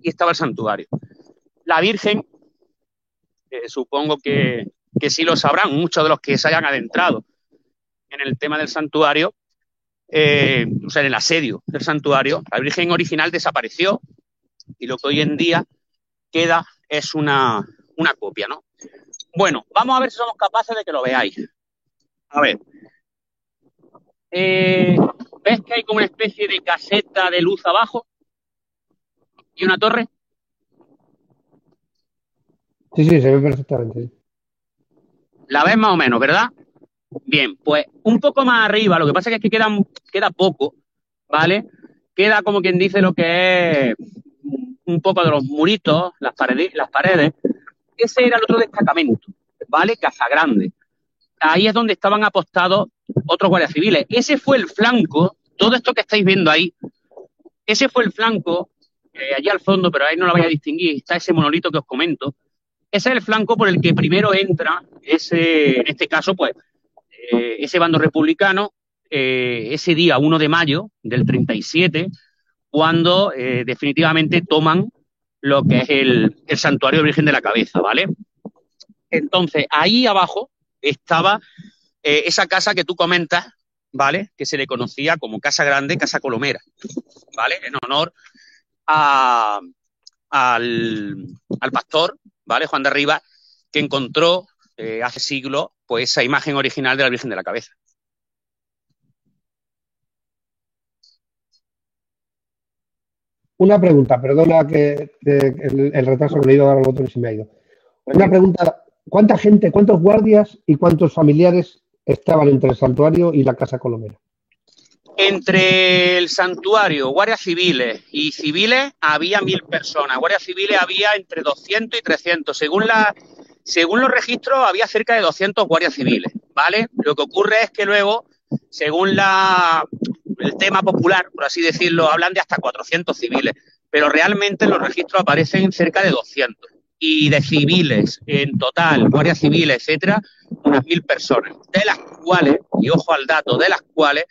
y estaba el santuario. La Virgen supongo que, que, sí lo sabrán muchos de los que se hayan adentrado en el tema del santuario, eh, o sea, en el asedio del santuario. La Virgen original desapareció y lo que hoy en día queda es una, una copia, ¿no? Bueno, vamos a ver si somos capaces de que lo veáis. A ver. Eh, ¿Ves que hay como una especie de caseta de luz abajo? ¿Y una torre? Sí, sí, se ve perfectamente. La ves más o menos, ¿verdad? Bien, pues un poco más arriba, lo que pasa es que queda, queda poco, ¿vale? Queda como quien dice lo que es un poco de los muritos, las paredes, las paredes. Ese era el otro destacamento, ¿vale? Casa Grande. Ahí es donde estaban apostados otros guardias civiles. Ese fue el flanco, todo esto que estáis viendo ahí, ese fue el flanco, eh, allí al fondo, pero ahí no lo vais a distinguir, está ese monolito que os comento, ese es el flanco por el que primero entra ese, en este caso, pues, eh, ese bando republicano, eh, ese día 1 de mayo del 37, cuando eh, definitivamente toman lo que es el, el santuario Virgen de la Cabeza, ¿vale? Entonces, ahí abajo estaba eh, esa casa que tú comentas, ¿vale? Que se le conocía como Casa Grande, Casa Colomera, ¿vale? En honor a, al, al pastor ¿vale? Juan de Arriba, que encontró eh, hace siglos pues, esa imagen original de la Virgen de la Cabeza. Una pregunta, perdona que, que el, el, retraso que le he ido a dar al botón y se me ha ido. Una pregunta, ¿cuánta gente, cuántos guardias y cuántos familiares estaban entre el santuario y la Casa Colomera? Entre el santuario, guardias civiles y civiles había mil personas. Guardias civiles había entre 200 y 300. Según, la, según los registros, había cerca de 200 guardias civiles, ¿vale? Lo que ocurre es que luego, según la, el tema popular, por así decirlo, hablan de hasta 400 civiles, pero realmente en los registros aparecen cerca de 200. Y de civiles, en total, guardias civiles, etcétera, unas mil personas, de las cuales, y ojo al dato, de las cuales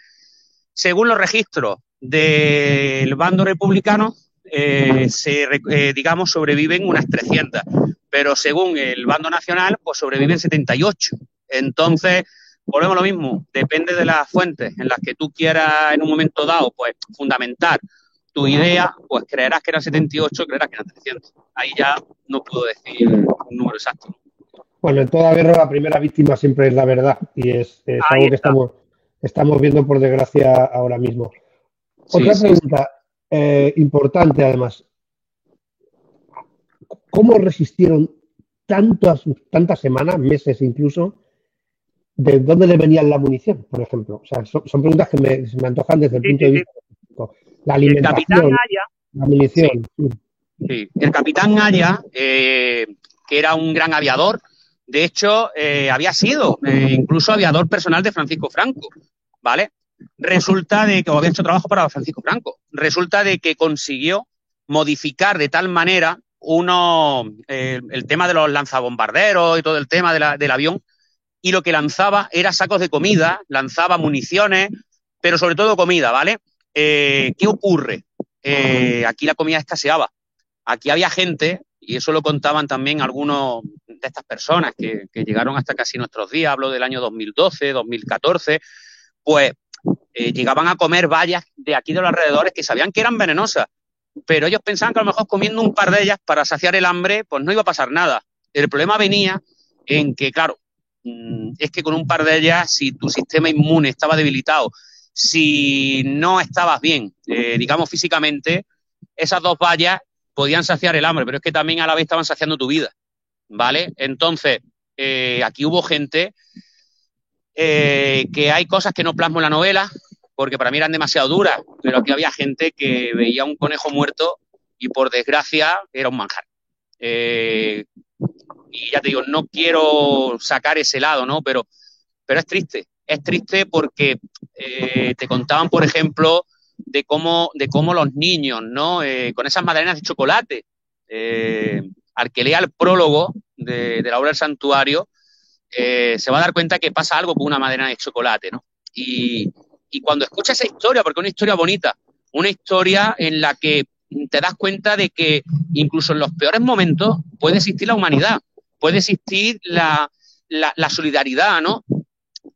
según los registros del bando republicano, eh, se, eh, digamos, sobreviven unas 300, pero según el bando nacional, pues sobreviven 78. Entonces, volvemos a lo mismo, depende de las fuentes en las que tú quieras en un momento dado, pues, fundamentar tu idea, pues creerás que eran 78, creerás que eran 300. Ahí ya no puedo decir un número exacto. Bueno, en toda guerra la primera víctima siempre es la verdad y es, es algo que estamos estamos viendo por desgracia ahora mismo. Otra sí, pregunta sí. Eh, importante además. ¿Cómo resistieron tantas, tantas semanas, meses incluso, de dónde le venía la munición, por ejemplo? O sea, son, son preguntas que me, se me antojan desde el punto de vista La alimentación, Aya, la munición. El capitán Aya, eh, que era un gran aviador, de hecho, eh, había sido eh, incluso aviador personal de Francisco Franco, ¿vale? resulta de que había hecho trabajo para Francisco Franco. Resulta de que consiguió modificar de tal manera uno eh, el tema de los lanzabombarderos y todo el tema del avión y lo que lanzaba era sacos de comida, lanzaba municiones, pero sobre todo comida, ¿vale? Eh, ¿Qué ocurre? Eh, aquí la comida escaseaba. Aquí había gente, y eso lo contaban también algunos de estas personas que, llegaron hasta casi nuestros días, hablo del año 2012, 2014, pues eh, llegaban a comer vallas de aquí de los alrededores que sabían que eran venenosas, pero ellos pensaban que a lo mejor comiendo un par de ellas para saciar el hambre, pues no iba a pasar nada. El problema venía en que, claro, mm, es que con un par de ellas, si tu sistema inmune estaba debilitado, si no estabas bien, eh, digamos físicamente, esas dos vallas podían saciar el hambre, pero es que también a la vez estaban saciando tu vida, ¿vale? Entonces, eh, aquí hubo gente eh, que hay cosas que no plasmo en la novela, porque para mí eran demasiado duras, pero aquí había gente que veía un conejo muerto y por desgracia era un manjar. y ya te digo, no quiero sacar ese lado, ¿no? Pero, pero es triste, es triste porque eh, te contaban, por ejemplo, de cómo, de cómo los niños, ¿no? Eh, con esas magdalenas de chocolate, eh, al que lea el prólogo de, la obra del santuario, se va a dar cuenta que pasa algo con una madera de chocolate, ¿no? Y, y cuando escucha esa historia, porque es una historia bonita, una historia en la que te das cuenta de que incluso en los peores momentos puede existir la humanidad, puede existir la, la solidaridad, ¿no?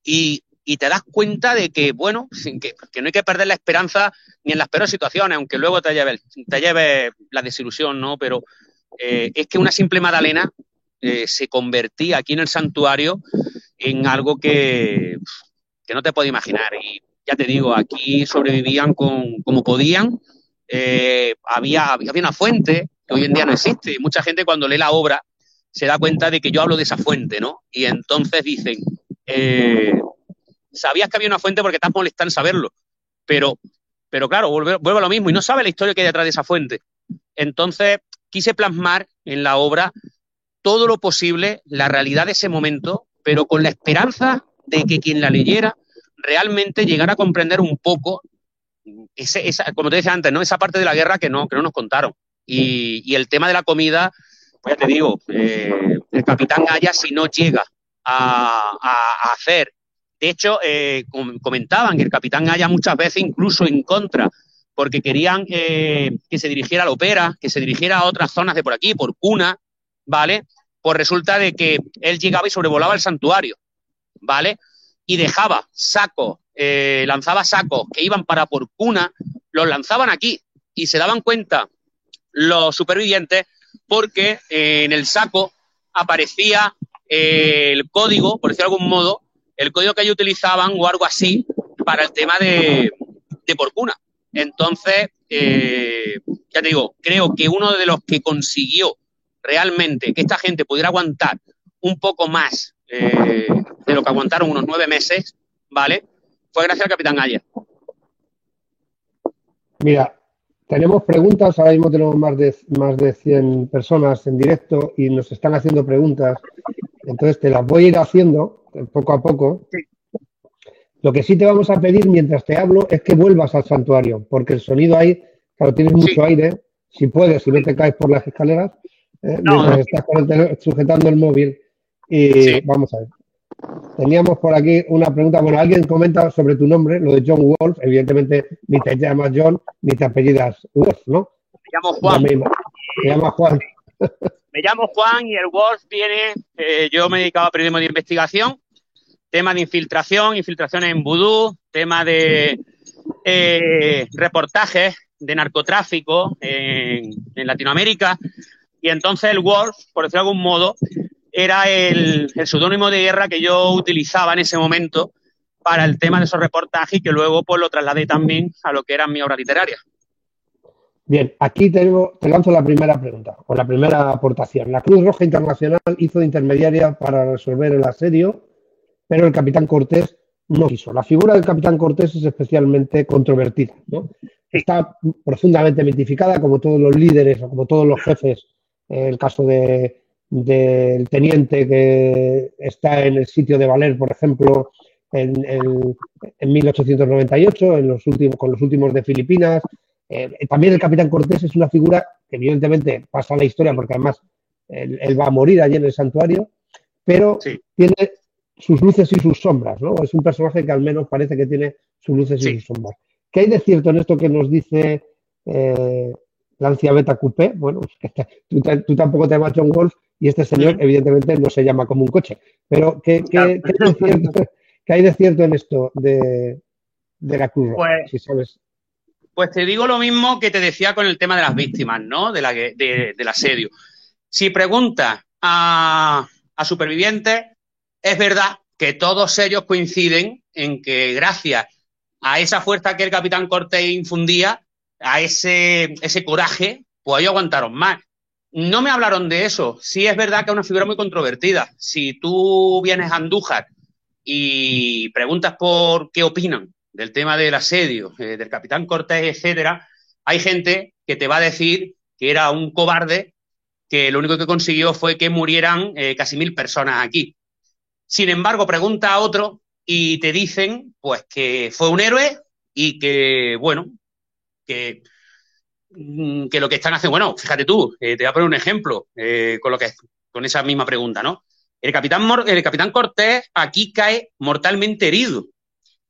Y, te das cuenta de que, bueno, que, que, no hay que perder la esperanza ni en las peores situaciones, aunque luego te lleve, te lleve la desilusión, ¿no? Pero eh, es que una simple Madalena eh, se convertía aquí en el santuario en algo que, que no te puedo imaginar. Y ya te digo, aquí sobrevivían con, como podían. Eh, había, había una fuente que hoy en día no existe. Mucha gente cuando lee la obra se da cuenta de que yo hablo de esa fuente, ¿no? Y entonces dicen, eh, sabías que había una fuente porque estás molestando en saberlo, pero, pero claro, vuelve, a lo mismo y no sabe la historia que hay detrás de esa fuente. Entonces, quise plasmar en la obra todo lo posible, la realidad de ese momento, pero con la esperanza de que quien la leyera realmente llegara a comprender un poco, esa, como te decía antes, ¿no? esa parte de la guerra que no, que no nos contaron. Y, el tema de la comida, pues ya te digo, eh, el capitán Gaya, si no llega a, hacer. De hecho, eh, comentaban que el capitán haya muchas veces incluso en contra, porque querían eh, que se dirigiera a la ópera, que se dirigiera a otras zonas de por aquí, por Cuna, ¿vale? Pues resulta de que él llegaba y sobrevolaba el santuario, ¿vale? Y dejaba sacos, eh, lanzaba sacos que iban para por Cuna, los lanzaban aquí y se daban cuenta los supervivientes porque en el saco aparecía el código, por decirlo de algún modo, el código que ellos utilizaban o algo así para el tema de, de porcuna. Entonces, eh, ya te digo, creo que uno de los que consiguió realmente que esta gente pudiera aguantar un poco más eh, de lo que aguantaron unos nueve meses, ¿vale? Fue gracias al Capitán Aya. Mira, tenemos preguntas, ahora mismo tenemos más de, más de 100 personas en directo y nos están haciendo preguntas entonces te las voy a ir haciendo poco a poco. Lo que sí te vamos a pedir mientras te hablo es que vuelvas al santuario, porque el sonido ahí, claro, tienes mucho aire, si puedes, si no te caes por las escaleras, eh, mientras estás sujetando el móvil. Y vamos a ver. Teníamos por aquí una pregunta. Bueno, alguien comenta sobre tu nombre, lo de John Wolf. Evidentemente, ni te llamas John, ni te apellidas Wolf, ¿no? Me llamo Juan. Me llamo Juan. Me llamo Juan y el Wolf viene, eh, yo me he dedicado a periodismo de investigación, tema de infiltración, infiltraciones en vudú, tema de eh, reportajes de narcotráfico en, Latinoamérica. Y entonces el Wolf, por decirlo de algún modo, era el, el seudónimo de guerra que yo utilizaba en ese momento para el tema de esos reportajes y que luego pues lo trasladé también a lo que era mi obra literaria. Bien, aquí te, te lanzo la primera pregunta, o la primera aportación. La Cruz Roja Internacional hizo de intermediaria para resolver el asedio, pero el capitán Cortés no quiso. La figura del capitán Cortés es especialmente controvertida. Está profundamente mitificada, como todos los líderes o como todos los jefes. El caso del teniente que está en el sitio de Valer, por ejemplo, en, 1898, en los últimos, con los últimos de Filipinas. Eh, también el capitán Cortés es una figura que evidentemente pasa a la historia porque además él, va a morir allí en el santuario, pero tiene sus luces y sus sombras, ¿no? Es un personaje que al menos parece que tiene sus luces y sus sombras. ¿Qué hay de cierto en esto que nos dice eh, Lancia Beta Coupé? Bueno, tú, tampoco te llamas John Wolf y este señor evidentemente no se llama como un coche. Pero ¿qué, hay, de cierto, en esto de, la Cruz pues, Pues te digo lo mismo que te decía con el tema de las víctimas, ¿no? De la, del asedio. Si preguntas a, a supervivientes, es verdad que todos ellos coinciden en que gracias a esa fuerza que el capitán Cortés infundía, a ese, ese coraje, pues ellos aguantaron más. No me hablaron de eso. Sí es verdad que es una figura muy controvertida. Si tú vienes a Andújar y preguntas por qué opinan del tema del asedio, eh, del capitán Cortés, etcétera, hay gente que te va a decir que era un cobarde que lo único que consiguió fue que murieran eh, casi mil personas aquí. Sin embargo, pregunta a otro y te dicen, pues, que fue un héroe y que, bueno, que, mm, que lo que están haciendo, bueno, fíjate tú, eh, te voy a poner un ejemplo con lo que con esa misma pregunta, ¿no? El capitán, el capitán Cortés aquí cae mortalmente herido.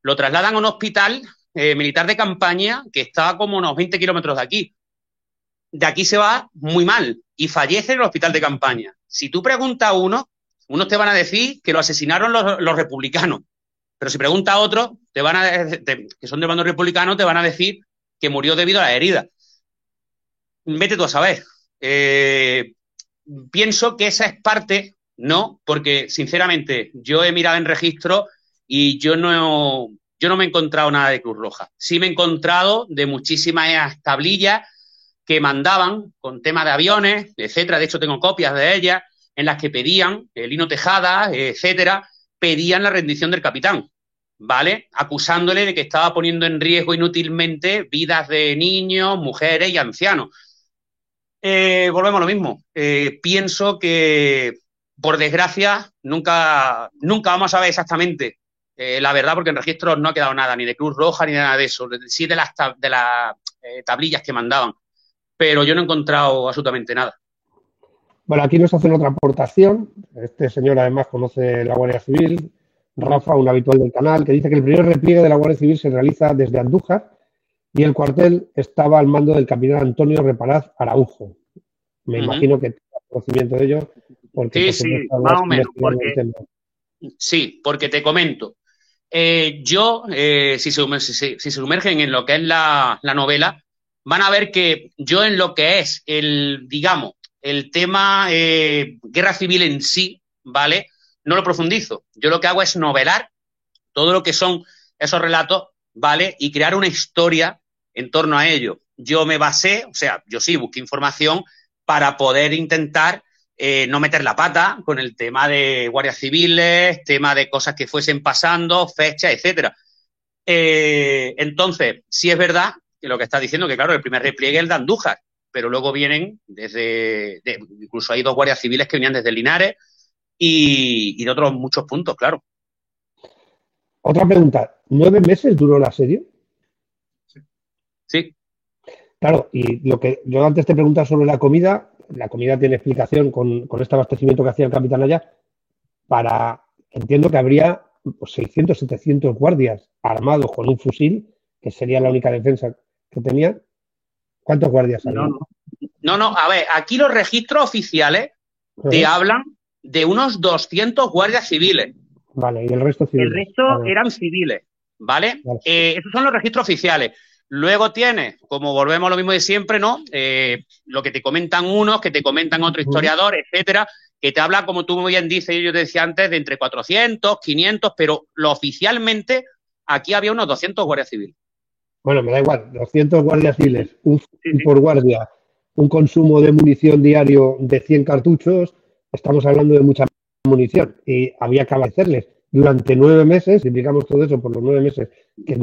Lo trasladan a un hospital eh, militar de campaña que estaba como unos 20 kilómetros de aquí. De aquí se va muy mal y fallece en el hospital de campaña. Si tú preguntas a uno, unos te van a decir que lo asesinaron los, republicanos, pero si pregunta a otros, te van a que son del bando republicano, te van a decir que murió debido a la herida. Vete tú a saber. Eh, pienso que esa es parte, no, porque sinceramente yo he mirado en registro y yo no, yo no me he encontrado nada de Cruz Roja. Sí me he encontrado de muchísimas tablillas que mandaban con temas de aviones, etcétera. De hecho, tengo copias de ellas en las que pedían, eh, Lino Tejada, etcétera, pedían la rendición del capitán, ¿vale? Acusándole de que estaba poniendo en riesgo inútilmente vidas de niños, mujeres y ancianos. Eh, volvemos a lo mismo. Eh, pienso que, por desgracia, nunca, nunca vamos a ver exactamente la verdad, porque en registros no ha quedado nada, ni de Cruz Roja, ni nada de eso, sí de las, de las tablillas que mandaban, pero yo no he encontrado absolutamente nada. Bueno, aquí nos hacen otra aportación. Este señor además conoce la Guardia Civil, Rafa, un habitual del canal, que dice que el primer repliegue de la Guardia Civil se realiza desde Andújar y el cuartel estaba al mando del capitán Antonio Reparaz Araujo. Me imagino que conocimiento de ello. Porque sí, sí, más o menos. sí, porque te comento. Eh, yo, eh, si, se, sumergen en lo que es la, la novela, van a ver que yo en lo que es el, digamos, el tema eh, guerra civil en sí, ¿vale? No lo profundizo. Yo lo que hago es novelar todo lo que son esos relatos, ¿vale? Y crear una historia en torno a ello. Yo me basé, o sea, yo sí busqué información para poder intentar eh, no meter la pata con el tema de guardias civiles, tema de cosas que fuesen pasando, fechas, etcétera. Eh, entonces, sí es verdad que lo que está diciendo, que claro, el primer repliegue es el de Andújar, pero luego vienen desde, incluso hay dos guardias civiles que venían desde Linares y, de otros muchos puntos, claro. Otra pregunta, ¿nueve meses duró la serie? Sí. Claro, y lo que yo antes te preguntaba sobre la comida, la comida tiene explicación con, este abastecimiento que hacía el capitán allá, para, entiendo que habría 600, 700 guardias armados con un fusil, que sería la única defensa que tenían, ¿Cuántos guardias hay? No, no. a ver, aquí los registros oficiales te hablan de unos 200 guardias civiles. Vale, y el resto civiles. El resto eran civiles, ¿vale? Eh, esos son los registros oficiales. Luego tienes, como volvemos a lo mismo de siempre, ¿no? Eh, lo que te comentan unos, que te comentan otro historiador, etcétera, que te habla, como tú muy bien dices, yo te decía antes, de entre 400, 500, pero lo oficialmente aquí había unos 200 guardias civiles. Bueno, me da igual, 200 guardias civiles, un por guardia, un consumo de munición diario de 100 cartuchos, estamos hablando de mucha munición y había que abastecerles durante nueve meses, indicamos todo eso por los nueve meses que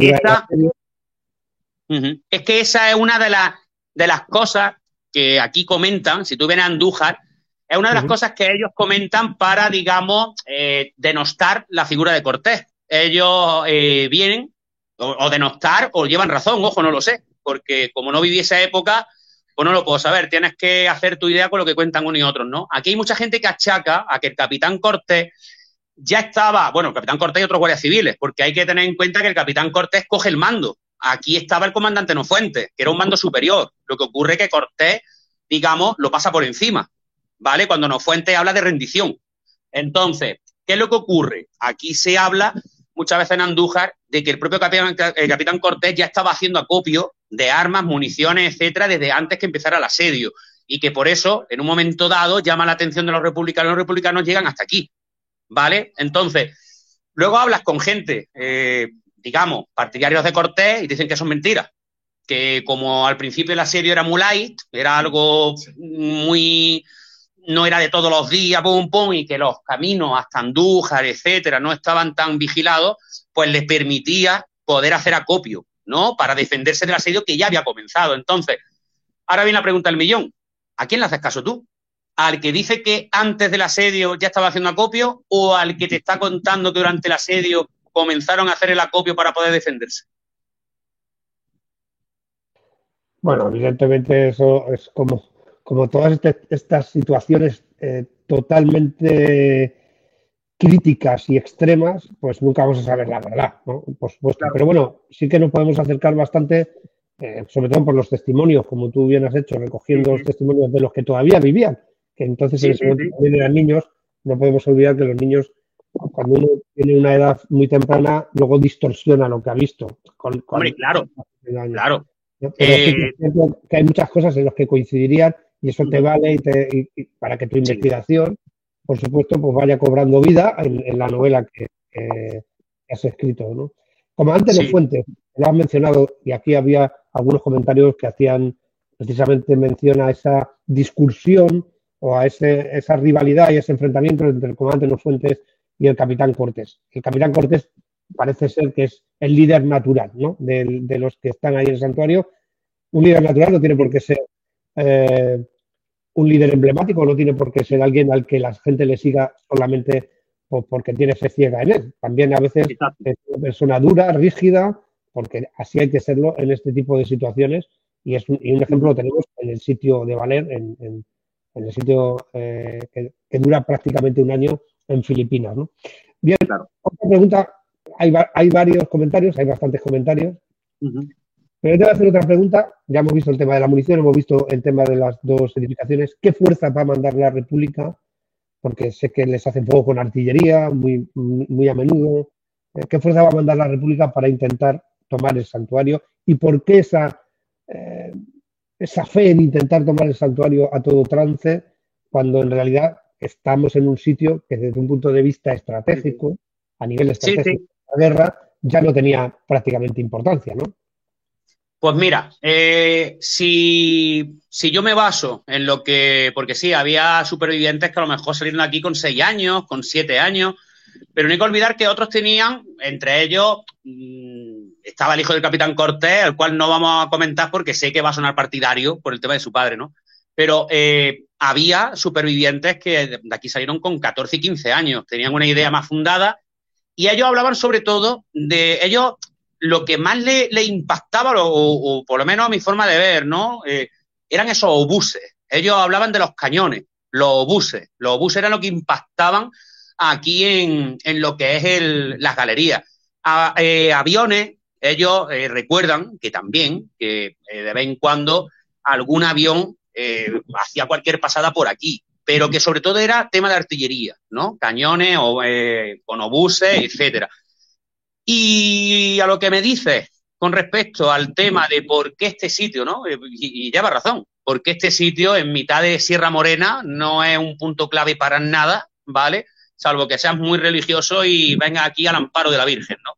Es que esa es una de, las de las cosas que aquí comentan, si tú vienes a Andújar, es una de las cosas que ellos comentan para, digamos, eh, denostar la figura de Cortés. ellos eh, vienen o, o denostar o llevan razón, ojo, no lo sé, porque como no viví esa época, pues no lo puedo saber, tienes que hacer tu idea con lo que cuentan unos y otros, ¿no? Aquí hay mucha gente que achaca a que el capitán Cortés ya estaba, bueno, el capitán Cortés y otros guardias civiles, porque hay que tener en cuenta que el capitán Cortés coge el mando. Aquí estaba el comandante No Fuente, que era un mando superior. Lo que ocurre es que Cortés, digamos, lo pasa por encima, ¿vale? Cuando No Fuente habla de rendición. Entonces, ¿qué es lo que ocurre? Aquí se habla muchas veces en Andújar de que el propio capitán, el capitán Cortés ya estaba haciendo acopio de armas, municiones, etcétera, desde antes que empezara el asedio. Y que por eso, en un momento dado, llama la atención de los republicanos. Los republicanos llegan hasta aquí. ¿Vale? Entonces, luego hablas con gente, eh, digamos, partidarios de Cortés y dicen que son mentiras. Que como al principio el asedio era muy light, era algo muy. no era de todos los días, pum, pum, y que los caminos hasta Andújar, etcétera, no estaban tan vigilados, pues les permitía poder hacer acopio. ¿no? Para defenderse del asedio que ya había comenzado. Entonces, ahora viene la pregunta del millón. ¿A quién le haces caso tú? ¿Al que dice que antes del asedio ya estaba haciendo acopio o al que te está contando que durante el asedio comenzaron a hacer el acopio para poder defenderse? Bueno, evidentemente eso es como, como todas este, estas situaciones eh, totalmente críticas y extremas, pues nunca vamos a saber la verdad, ¿no? Por supuesto. Pero bueno, sí que nos podemos acercar bastante, eh, sobre todo por los testimonios, como tú bien has hecho, recogiendo los testimonios de los que todavía vivían, que entonces en ese momento también eran niños. No podemos olvidar que los niños, cuando uno tiene una edad muy temprana, luego distorsiona lo que ha visto. Con, Hombre, claro, claro. Pero eh... que hay muchas cosas en las que coincidirían y eso te vale y te, y, para que tu investigación por supuesto, pues vaya cobrando vida en, en la novela que, que, has escrito. ¿no? Como antes sí. de Fuentes, lo has mencionado, y aquí había algunos comentarios que hacían precisamente mención a esa discursión o a ese, esa rivalidad y ese enfrentamiento entre el comandante No Fuentes y el capitán Cortés. El capitán Cortés parece ser que es el líder natural ¿no? de, de los que están ahí en el santuario. Un líder natural no tiene por qué ser eh, un líder emblemático, no tiene por qué ser alguien al que la gente le siga solamente porque tiene fe ciega en él. También a veces es una persona dura, rígida, porque así hay que serlo en este tipo de situaciones. Y, es un, y un ejemplo lo tenemos en el sitio de Valer, en, en, en el sitio eh, que, que, dura prácticamente un año en Filipinas. ¿no? Bien, claro. otra pregunta. Hay, hay, varios comentarios, hay bastantes comentarios. Uh -huh. Pero yo te voy a hacer otra pregunta. Ya hemos visto el tema de la munición, hemos visto el tema de las dos edificaciones. ¿Qué fuerza va a mandar la República? Porque sé que les hacen fuego con artillería muy, muy a menudo. Eh, ¿Qué fuerza va a mandar la República para intentar tomar el santuario? ¿Y por qué esa, eh, esa fe en intentar tomar el santuario a todo trance cuando en realidad estamos en un sitio que desde un punto de vista estratégico, a nivel estratégico sí, sí. de la guerra, ya no tenía prácticamente importancia, ¿no? Pues mira, eh, si, si, yo me baso en lo que, porque sí, había supervivientes que a lo mejor salieron aquí con seis años, con siete años, pero no hay que olvidar que otros tenían, entre ellos, mmm, estaba el hijo del capitán Cortés, el cual no vamos a comentar porque sé que va a sonar partidario por el tema de su padre, ¿no? Pero eh, había supervivientes que de aquí salieron con 14 y 15 años, tenían una idea más fundada y ellos hablaban sobre todo de, ellos lo que más le, le impactaba, o, o, por lo menos a mi forma de ver, ¿no? Eh, eran esos obuses. Ellos hablaban de los cañones, los obuses. Los obuses eran lo que impactaban aquí en, en lo que es el, las galerías. A, eh, aviones, ellos recuerdan que también, que de vez en cuando algún avión eh, hacía cualquier pasada por aquí, pero que sobre todo era tema de artillería, ¿no? Cañones o, eh, con obuses, etcétera. Y a lo que me dices con respecto al tema de por qué este sitio, ¿no? Y, y lleva razón, porque este sitio en mitad de Sierra Morena no es un punto clave para nada, ¿vale? Salvo que seas muy religioso y vengas aquí al amparo de la Virgen, ¿no?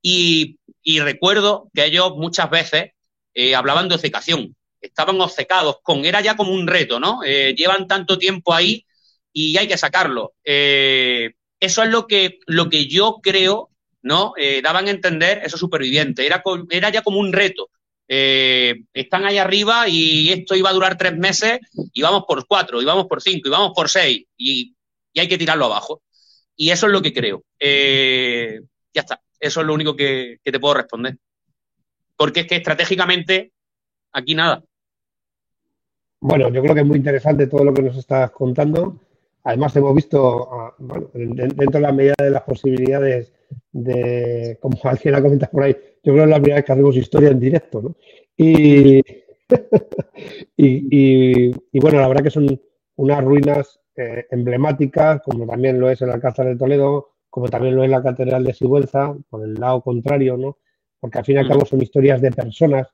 Y, y recuerdo que ellos muchas veces eh, hablaban de obcecación, estaban obcecados con, era ya como un reto, ¿no? Eh, llevan tanto tiempo ahí y hay que sacarlo. Eh, eso es lo que, lo que yo creo ¿no? Eh, daban a entender esos supervivientes. Era, era ya como un reto. Están ahí arriba y esto iba a durar tres meses y vamos por cuatro, y vamos por cinco, y vamos por seis, y, y hay que tirarlo abajo. Y eso es lo que creo. Ya está. Eso es lo único que, te puedo responder. Porque es que estratégicamente aquí nada. Bueno, yo creo que es muy interesante todo lo que nos estás contando. Además, hemos visto, ah, bueno, dentro de la medida de las posibilidades de, como alguien ha comentado por ahí, yo creo que es la primera vez que hacemos historia en directo, ¿no? Y, y, bueno, la verdad que son unas ruinas eh, emblemáticas, como también lo es el Alcázar de Toledo, como también lo es la Catedral de Sigüenza, por el lado contrario, ¿no? Porque al fin y al mm. cabo son historias de personas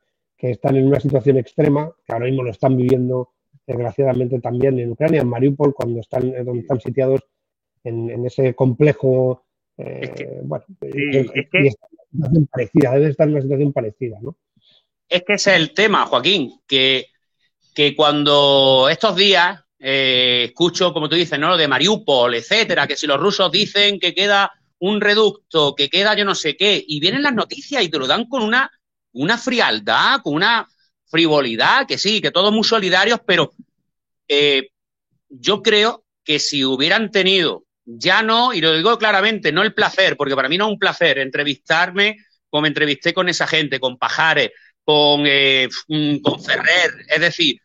que están en una situación extrema, que ahora mismo lo están viviendo desgraciadamente también en Ucrania, en Mariupol, cuando están, eh, donde están sitiados en, ese complejo. Eh, bueno, es que, situación parecida, debe estar en una situación parecida, ¿no? Es que ese es el tema, Joaquín, que, que cuando estos días eh, escucho, como tú dices, ¿no? Lo de Mariupol, etcétera, que si los rusos dicen que queda un reducto, que queda yo no sé qué, y vienen las noticias y te lo dan con una, una frialdad, con una frivolidad, que sí, que todos muy solidarios, pero eh, yo creo que si hubieran tenido, ya no, y lo digo claramente, no el placer, porque para mí no es un placer entrevistarme como entrevisté con esa gente, con Pajares, con, eh, mm, con Ferrer, es decir,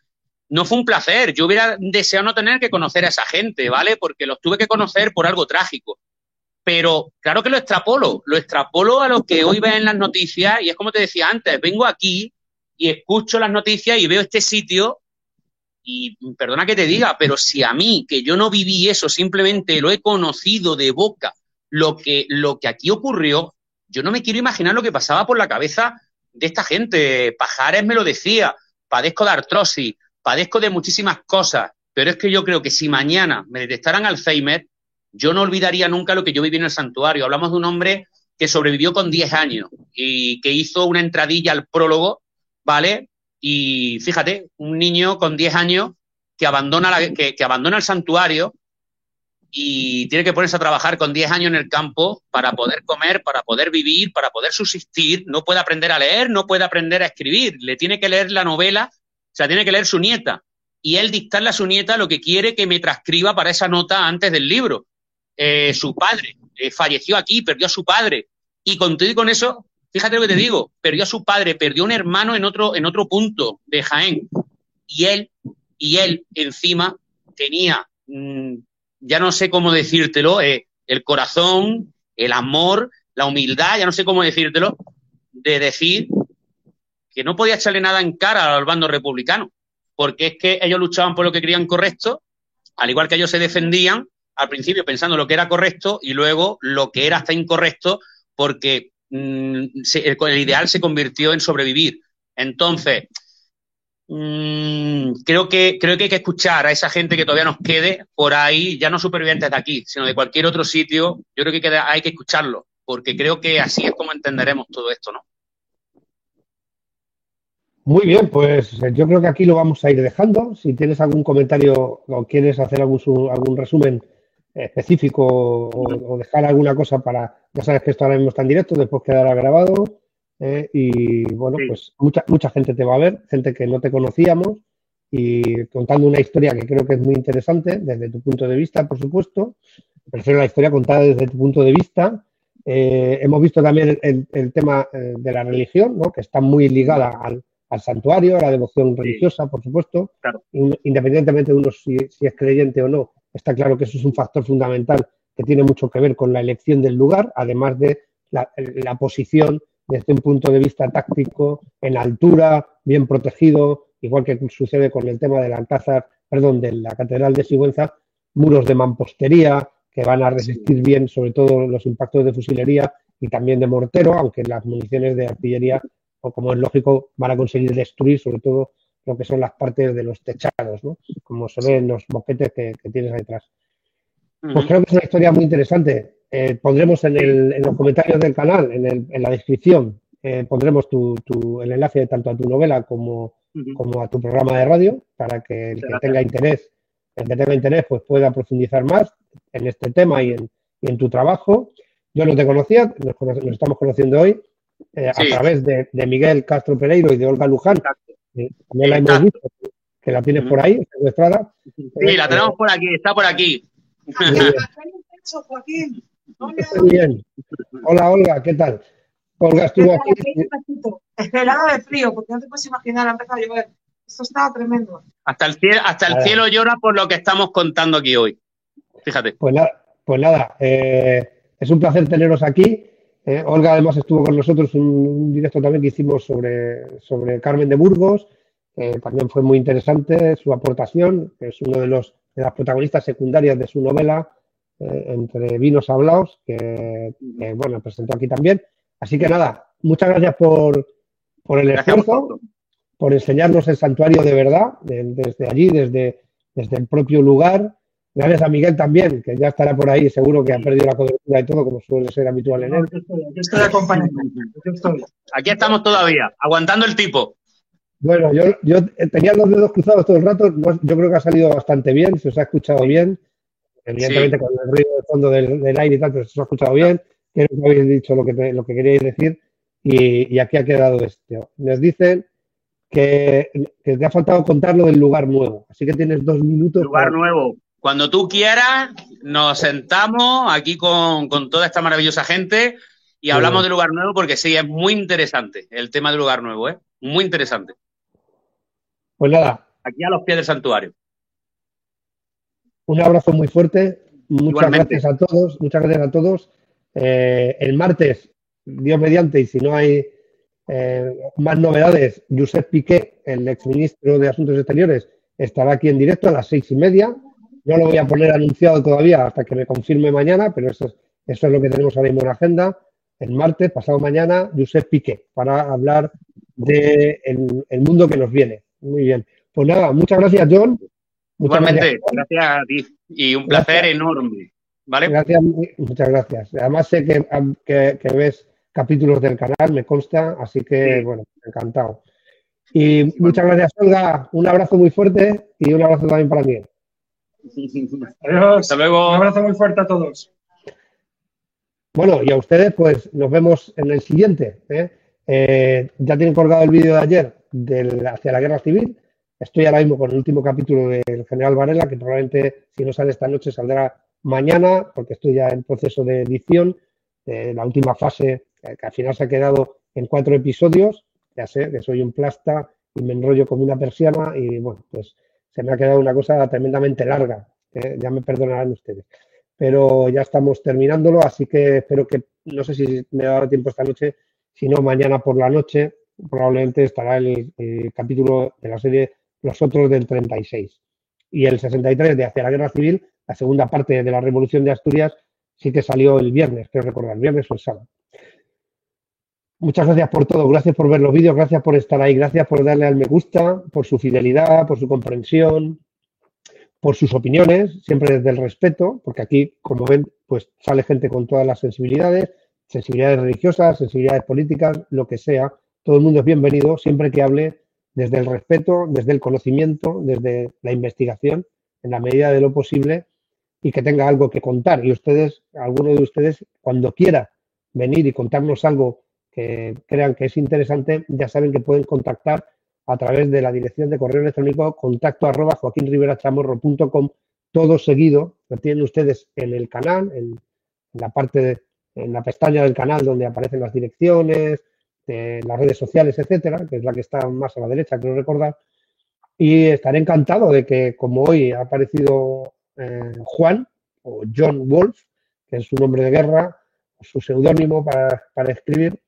no fue un placer. Yo hubiera deseado no tener que conocer a esa gente, ¿vale? Porque los tuve que conocer por algo trágico. Pero claro que lo extrapolo, lo extrapolo a lo que hoy ven en las noticias y es como te decía antes, vengo aquí y escucho las noticias y veo este sitio y perdona que te diga, pero si a mí, que yo no viví eso, simplemente lo he conocido de boca, lo que, lo que aquí ocurrió, yo no me quiero imaginar lo que pasaba por la cabeza de esta gente. Pajares me lo decía, padezco de artrosis, padezco de muchísimas cosas, pero es que yo creo que si mañana me detectaran Alzheimer, yo no olvidaría nunca lo que yo viví en el santuario. Hablamos de un hombre que sobrevivió con 10 años y que hizo una entradilla al prólogo, ¿vale? Y fíjate, un niño con 10 años que abandona, la, que, que abandona el santuario y tiene que ponerse a trabajar con 10 años en el campo para poder comer, para poder vivir, para poder subsistir. No puede aprender a leer, no puede aprender a escribir. Le tiene que leer la novela o sea, tiene que leer su nieta. Y él dictarle a su nieta lo que quiere que me transcriba para esa nota antes del libro. Eh, su padre eh, falleció aquí, perdió a su padre. Y con todo y con eso, fíjate lo que te digo, perdió a su padre, perdió un hermano en otro, en otro punto de Jaén. Y él, y él encima tenía, mm, ya no sé cómo decírtelo, eh, el corazón, el amor, la humildad, ya no sé cómo decírtelo, de decir que no podía echarle nada en cara al bando republicano, porque es que ellos luchaban por lo que creían correcto, al igual que ellos se defendían al principio pensando lo que era correcto y luego lo que era hasta incorrecto, porque mm, el, ideal se convirtió en sobrevivir. Entonces, mm, creo, que, creo que hay que escuchar a esa gente que todavía nos quede por ahí, ya no supervivientes de aquí, sino de cualquier otro sitio. Yo creo que hay que escucharlo, porque creo que así es como entenderemos todo esto, ¿no? Muy bien, pues yo creo que aquí lo vamos a ir dejando. Si tienes algún comentario o quieres hacer algún, algún resumen específico o, dejar alguna cosa para, ya sabes que esto ahora mismo está en directo, después quedará grabado. Eh, y bueno, pues mucha, mucha gente te va a ver, gente que no te conocíamos y contando una historia que creo que es muy interesante desde tu punto de vista, por supuesto. Prefiero la historia contada desde tu punto de vista. Eh, hemos visto también el, el tema de la religión, ¿no? que está muy ligada al, al santuario, a la devoción religiosa, por supuesto, independientemente de uno si, es creyente o no, está claro que eso es un factor fundamental que tiene mucho que ver con la elección del lugar, además de la, posición desde un punto de vista táctico, en altura, bien protegido, igual que sucede con el tema del Alcázar, perdón, de la Catedral de Sigüenza, muros de mampostería que van a resistir bien sobre todo los impactos de fusilería y también de mortero, aunque las municiones de artillería o como es lógico, van a conseguir destruir sobre todo lo que son las partes de los techados, ¿no? Como se ve en los boquetes que, tienes ahí atrás. Pues creo que es una historia muy interesante. Eh, pondremos en, los comentarios del canal, en, la descripción, eh, pondremos el enlace tanto a tu novela como, como, a tu programa de radio para que el que tenga interés, el que tenga interés, pues pueda profundizar más en este tema y en, y en tu trabajo. Yo no te conocía, nos estamos conociendo hoy eh, a través de, Miguel Castro Pereiro y de Olga Luján. Eh, la hemos visto, que la tienes por ahí, secuestrada. Sí, la tenemos por aquí, está por aquí. Estoy bien. Hola, Olga, ¿qué tal? Olga estuvo aquí. Esperaba de frío, porque no te puedes imaginar, ha empezado a llover. Esto estaba tremendo. Hasta el cielo, hasta el cielo llora por lo que estamos contando aquí hoy. Fíjate. Pues nada, pues nada eh, es un placer teneros aquí. Eh, Olga además estuvo con nosotros un directo también que hicimos sobre, sobre Carmen de Burgos. también fue muy interesante su aportación. Es uno de, los, de las protagonistas secundarias de su novela eh, entre Vinos Hablaos, que, bueno, presentó aquí también. Así que nada, muchas gracias por, por el esfuerzo, por enseñarnos el santuario de verdad, desde allí, desde, desde el propio lugar. Gracias a Miguel también, que ya estará por ahí, seguro que ha perdido la cobertura y todo, como suele ser habitual en él. Aquí estoy acompañando. Aquí estamos todavía, aguantando el tipo. Bueno, yo, yo tenía los dedos cruzados todo el rato, yo creo que ha salido bastante bien, se os ha escuchado bien. Evidentemente con el ruido de fondo del, aire y tal, pero se os ha escuchado bien. Creo que habéis dicho lo que, lo que queríais decir y, aquí ha quedado esto. Nos dicen que, te ha faltado contar lo del lugar nuevo, así que tienes dos minutos. Lugar nuevo. Cuando tú quieras, nos sentamos aquí con, toda esta maravillosa gente y hablamos de lugar nuevo porque sí, es muy interesante el tema del lugar nuevo, ¿eh? Muy interesante. Pues nada. Aquí a los pies del santuario. Un abrazo muy fuerte. Muchas gracias a todos. Muchas gracias a todos. Eh, el martes, Dios mediante, y si no hay eh, más novedades, Josep Piqué, el exministro de Asuntos Exteriores, estará aquí en directo a las seis y media. No lo voy a poner anunciado todavía hasta que me confirme mañana, pero eso es, eso es lo que tenemos ahora mismo en la agenda. El martes, pasado mañana, Josep Piqué, para hablar del de el mundo que nos viene. Muy bien. Pues nada, muchas gracias, John. Igualmente, gracias. a ti y un placer enorme. ¿Vale? Gracias, muchas gracias. Además sé que, que, ves capítulos del canal, me consta, así que, bueno, encantado. Y muchas gracias, Olga. Un abrazo muy fuerte y un abrazo también para mí. Adiós. Hasta luego. Un abrazo muy fuerte a todos. Bueno, y a ustedes, pues nos vemos en el siguiente. ¿eh? Eh, ya tienen colgado el vídeo de ayer del, hacia la guerra civil. Estoy ahora mismo con el último capítulo del General Varela, que probablemente si no sale esta noche saldrá mañana, porque estoy ya en proceso de edición. la última fase, que al final se ha quedado en cuatro episodios. Ya sé que soy un plasta y me enrollo como una persiana y bueno, pues se me ha quedado una cosa tremendamente larga. ya me perdonarán ustedes. Pero ya estamos terminándolo, así que espero que, no sé si me dará tiempo esta noche, si no mañana por la noche, probablemente estará el capítulo de la serie los otros del 36. Y el 63 de Hacia la Guerra Civil, la segunda parte de la Revolución de Asturias, sí que salió el viernes, creo recordar, el viernes o el sábado. Muchas gracias por todo, gracias por ver los vídeos, gracias por estar ahí, gracias por darle al me gusta, por su fidelidad, por su comprensión, por sus opiniones, siempre desde el respeto, porque aquí, como ven, pues sale gente con todas las sensibilidades, sensibilidades religiosas, sensibilidades políticas, lo que sea. Todo el mundo es bienvenido siempre que hable desde el respeto, desde el conocimiento, desde la investigación, en la medida de lo posible, y que tenga algo que contar. Y ustedes, alguno de ustedes, cuando quiera venir y contarnos algo que crean que es interesante, ya saben que pueden contactar a través de la dirección de correo electrónico contacto arroba joaquinriverachamorro.com, todo seguido, lo tienen ustedes en el canal, en, la parte, en la pestaña del canal donde aparecen las direcciones, las redes sociales, etcétera, que es la que está más a la derecha, quiero recordar. Y estaré encantado de que, como hoy ha aparecido eh, Juan o John Wolf, que es su nombre de guerra, su seudónimo para, escribir,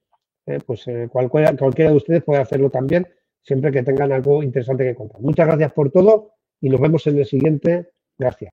eh, pues eh, cualquiera, cualquiera de ustedes puede hacerlo también, siempre que tengan algo interesante que contar. Muchas gracias por todo y nos vemos en el siguiente. Gracias.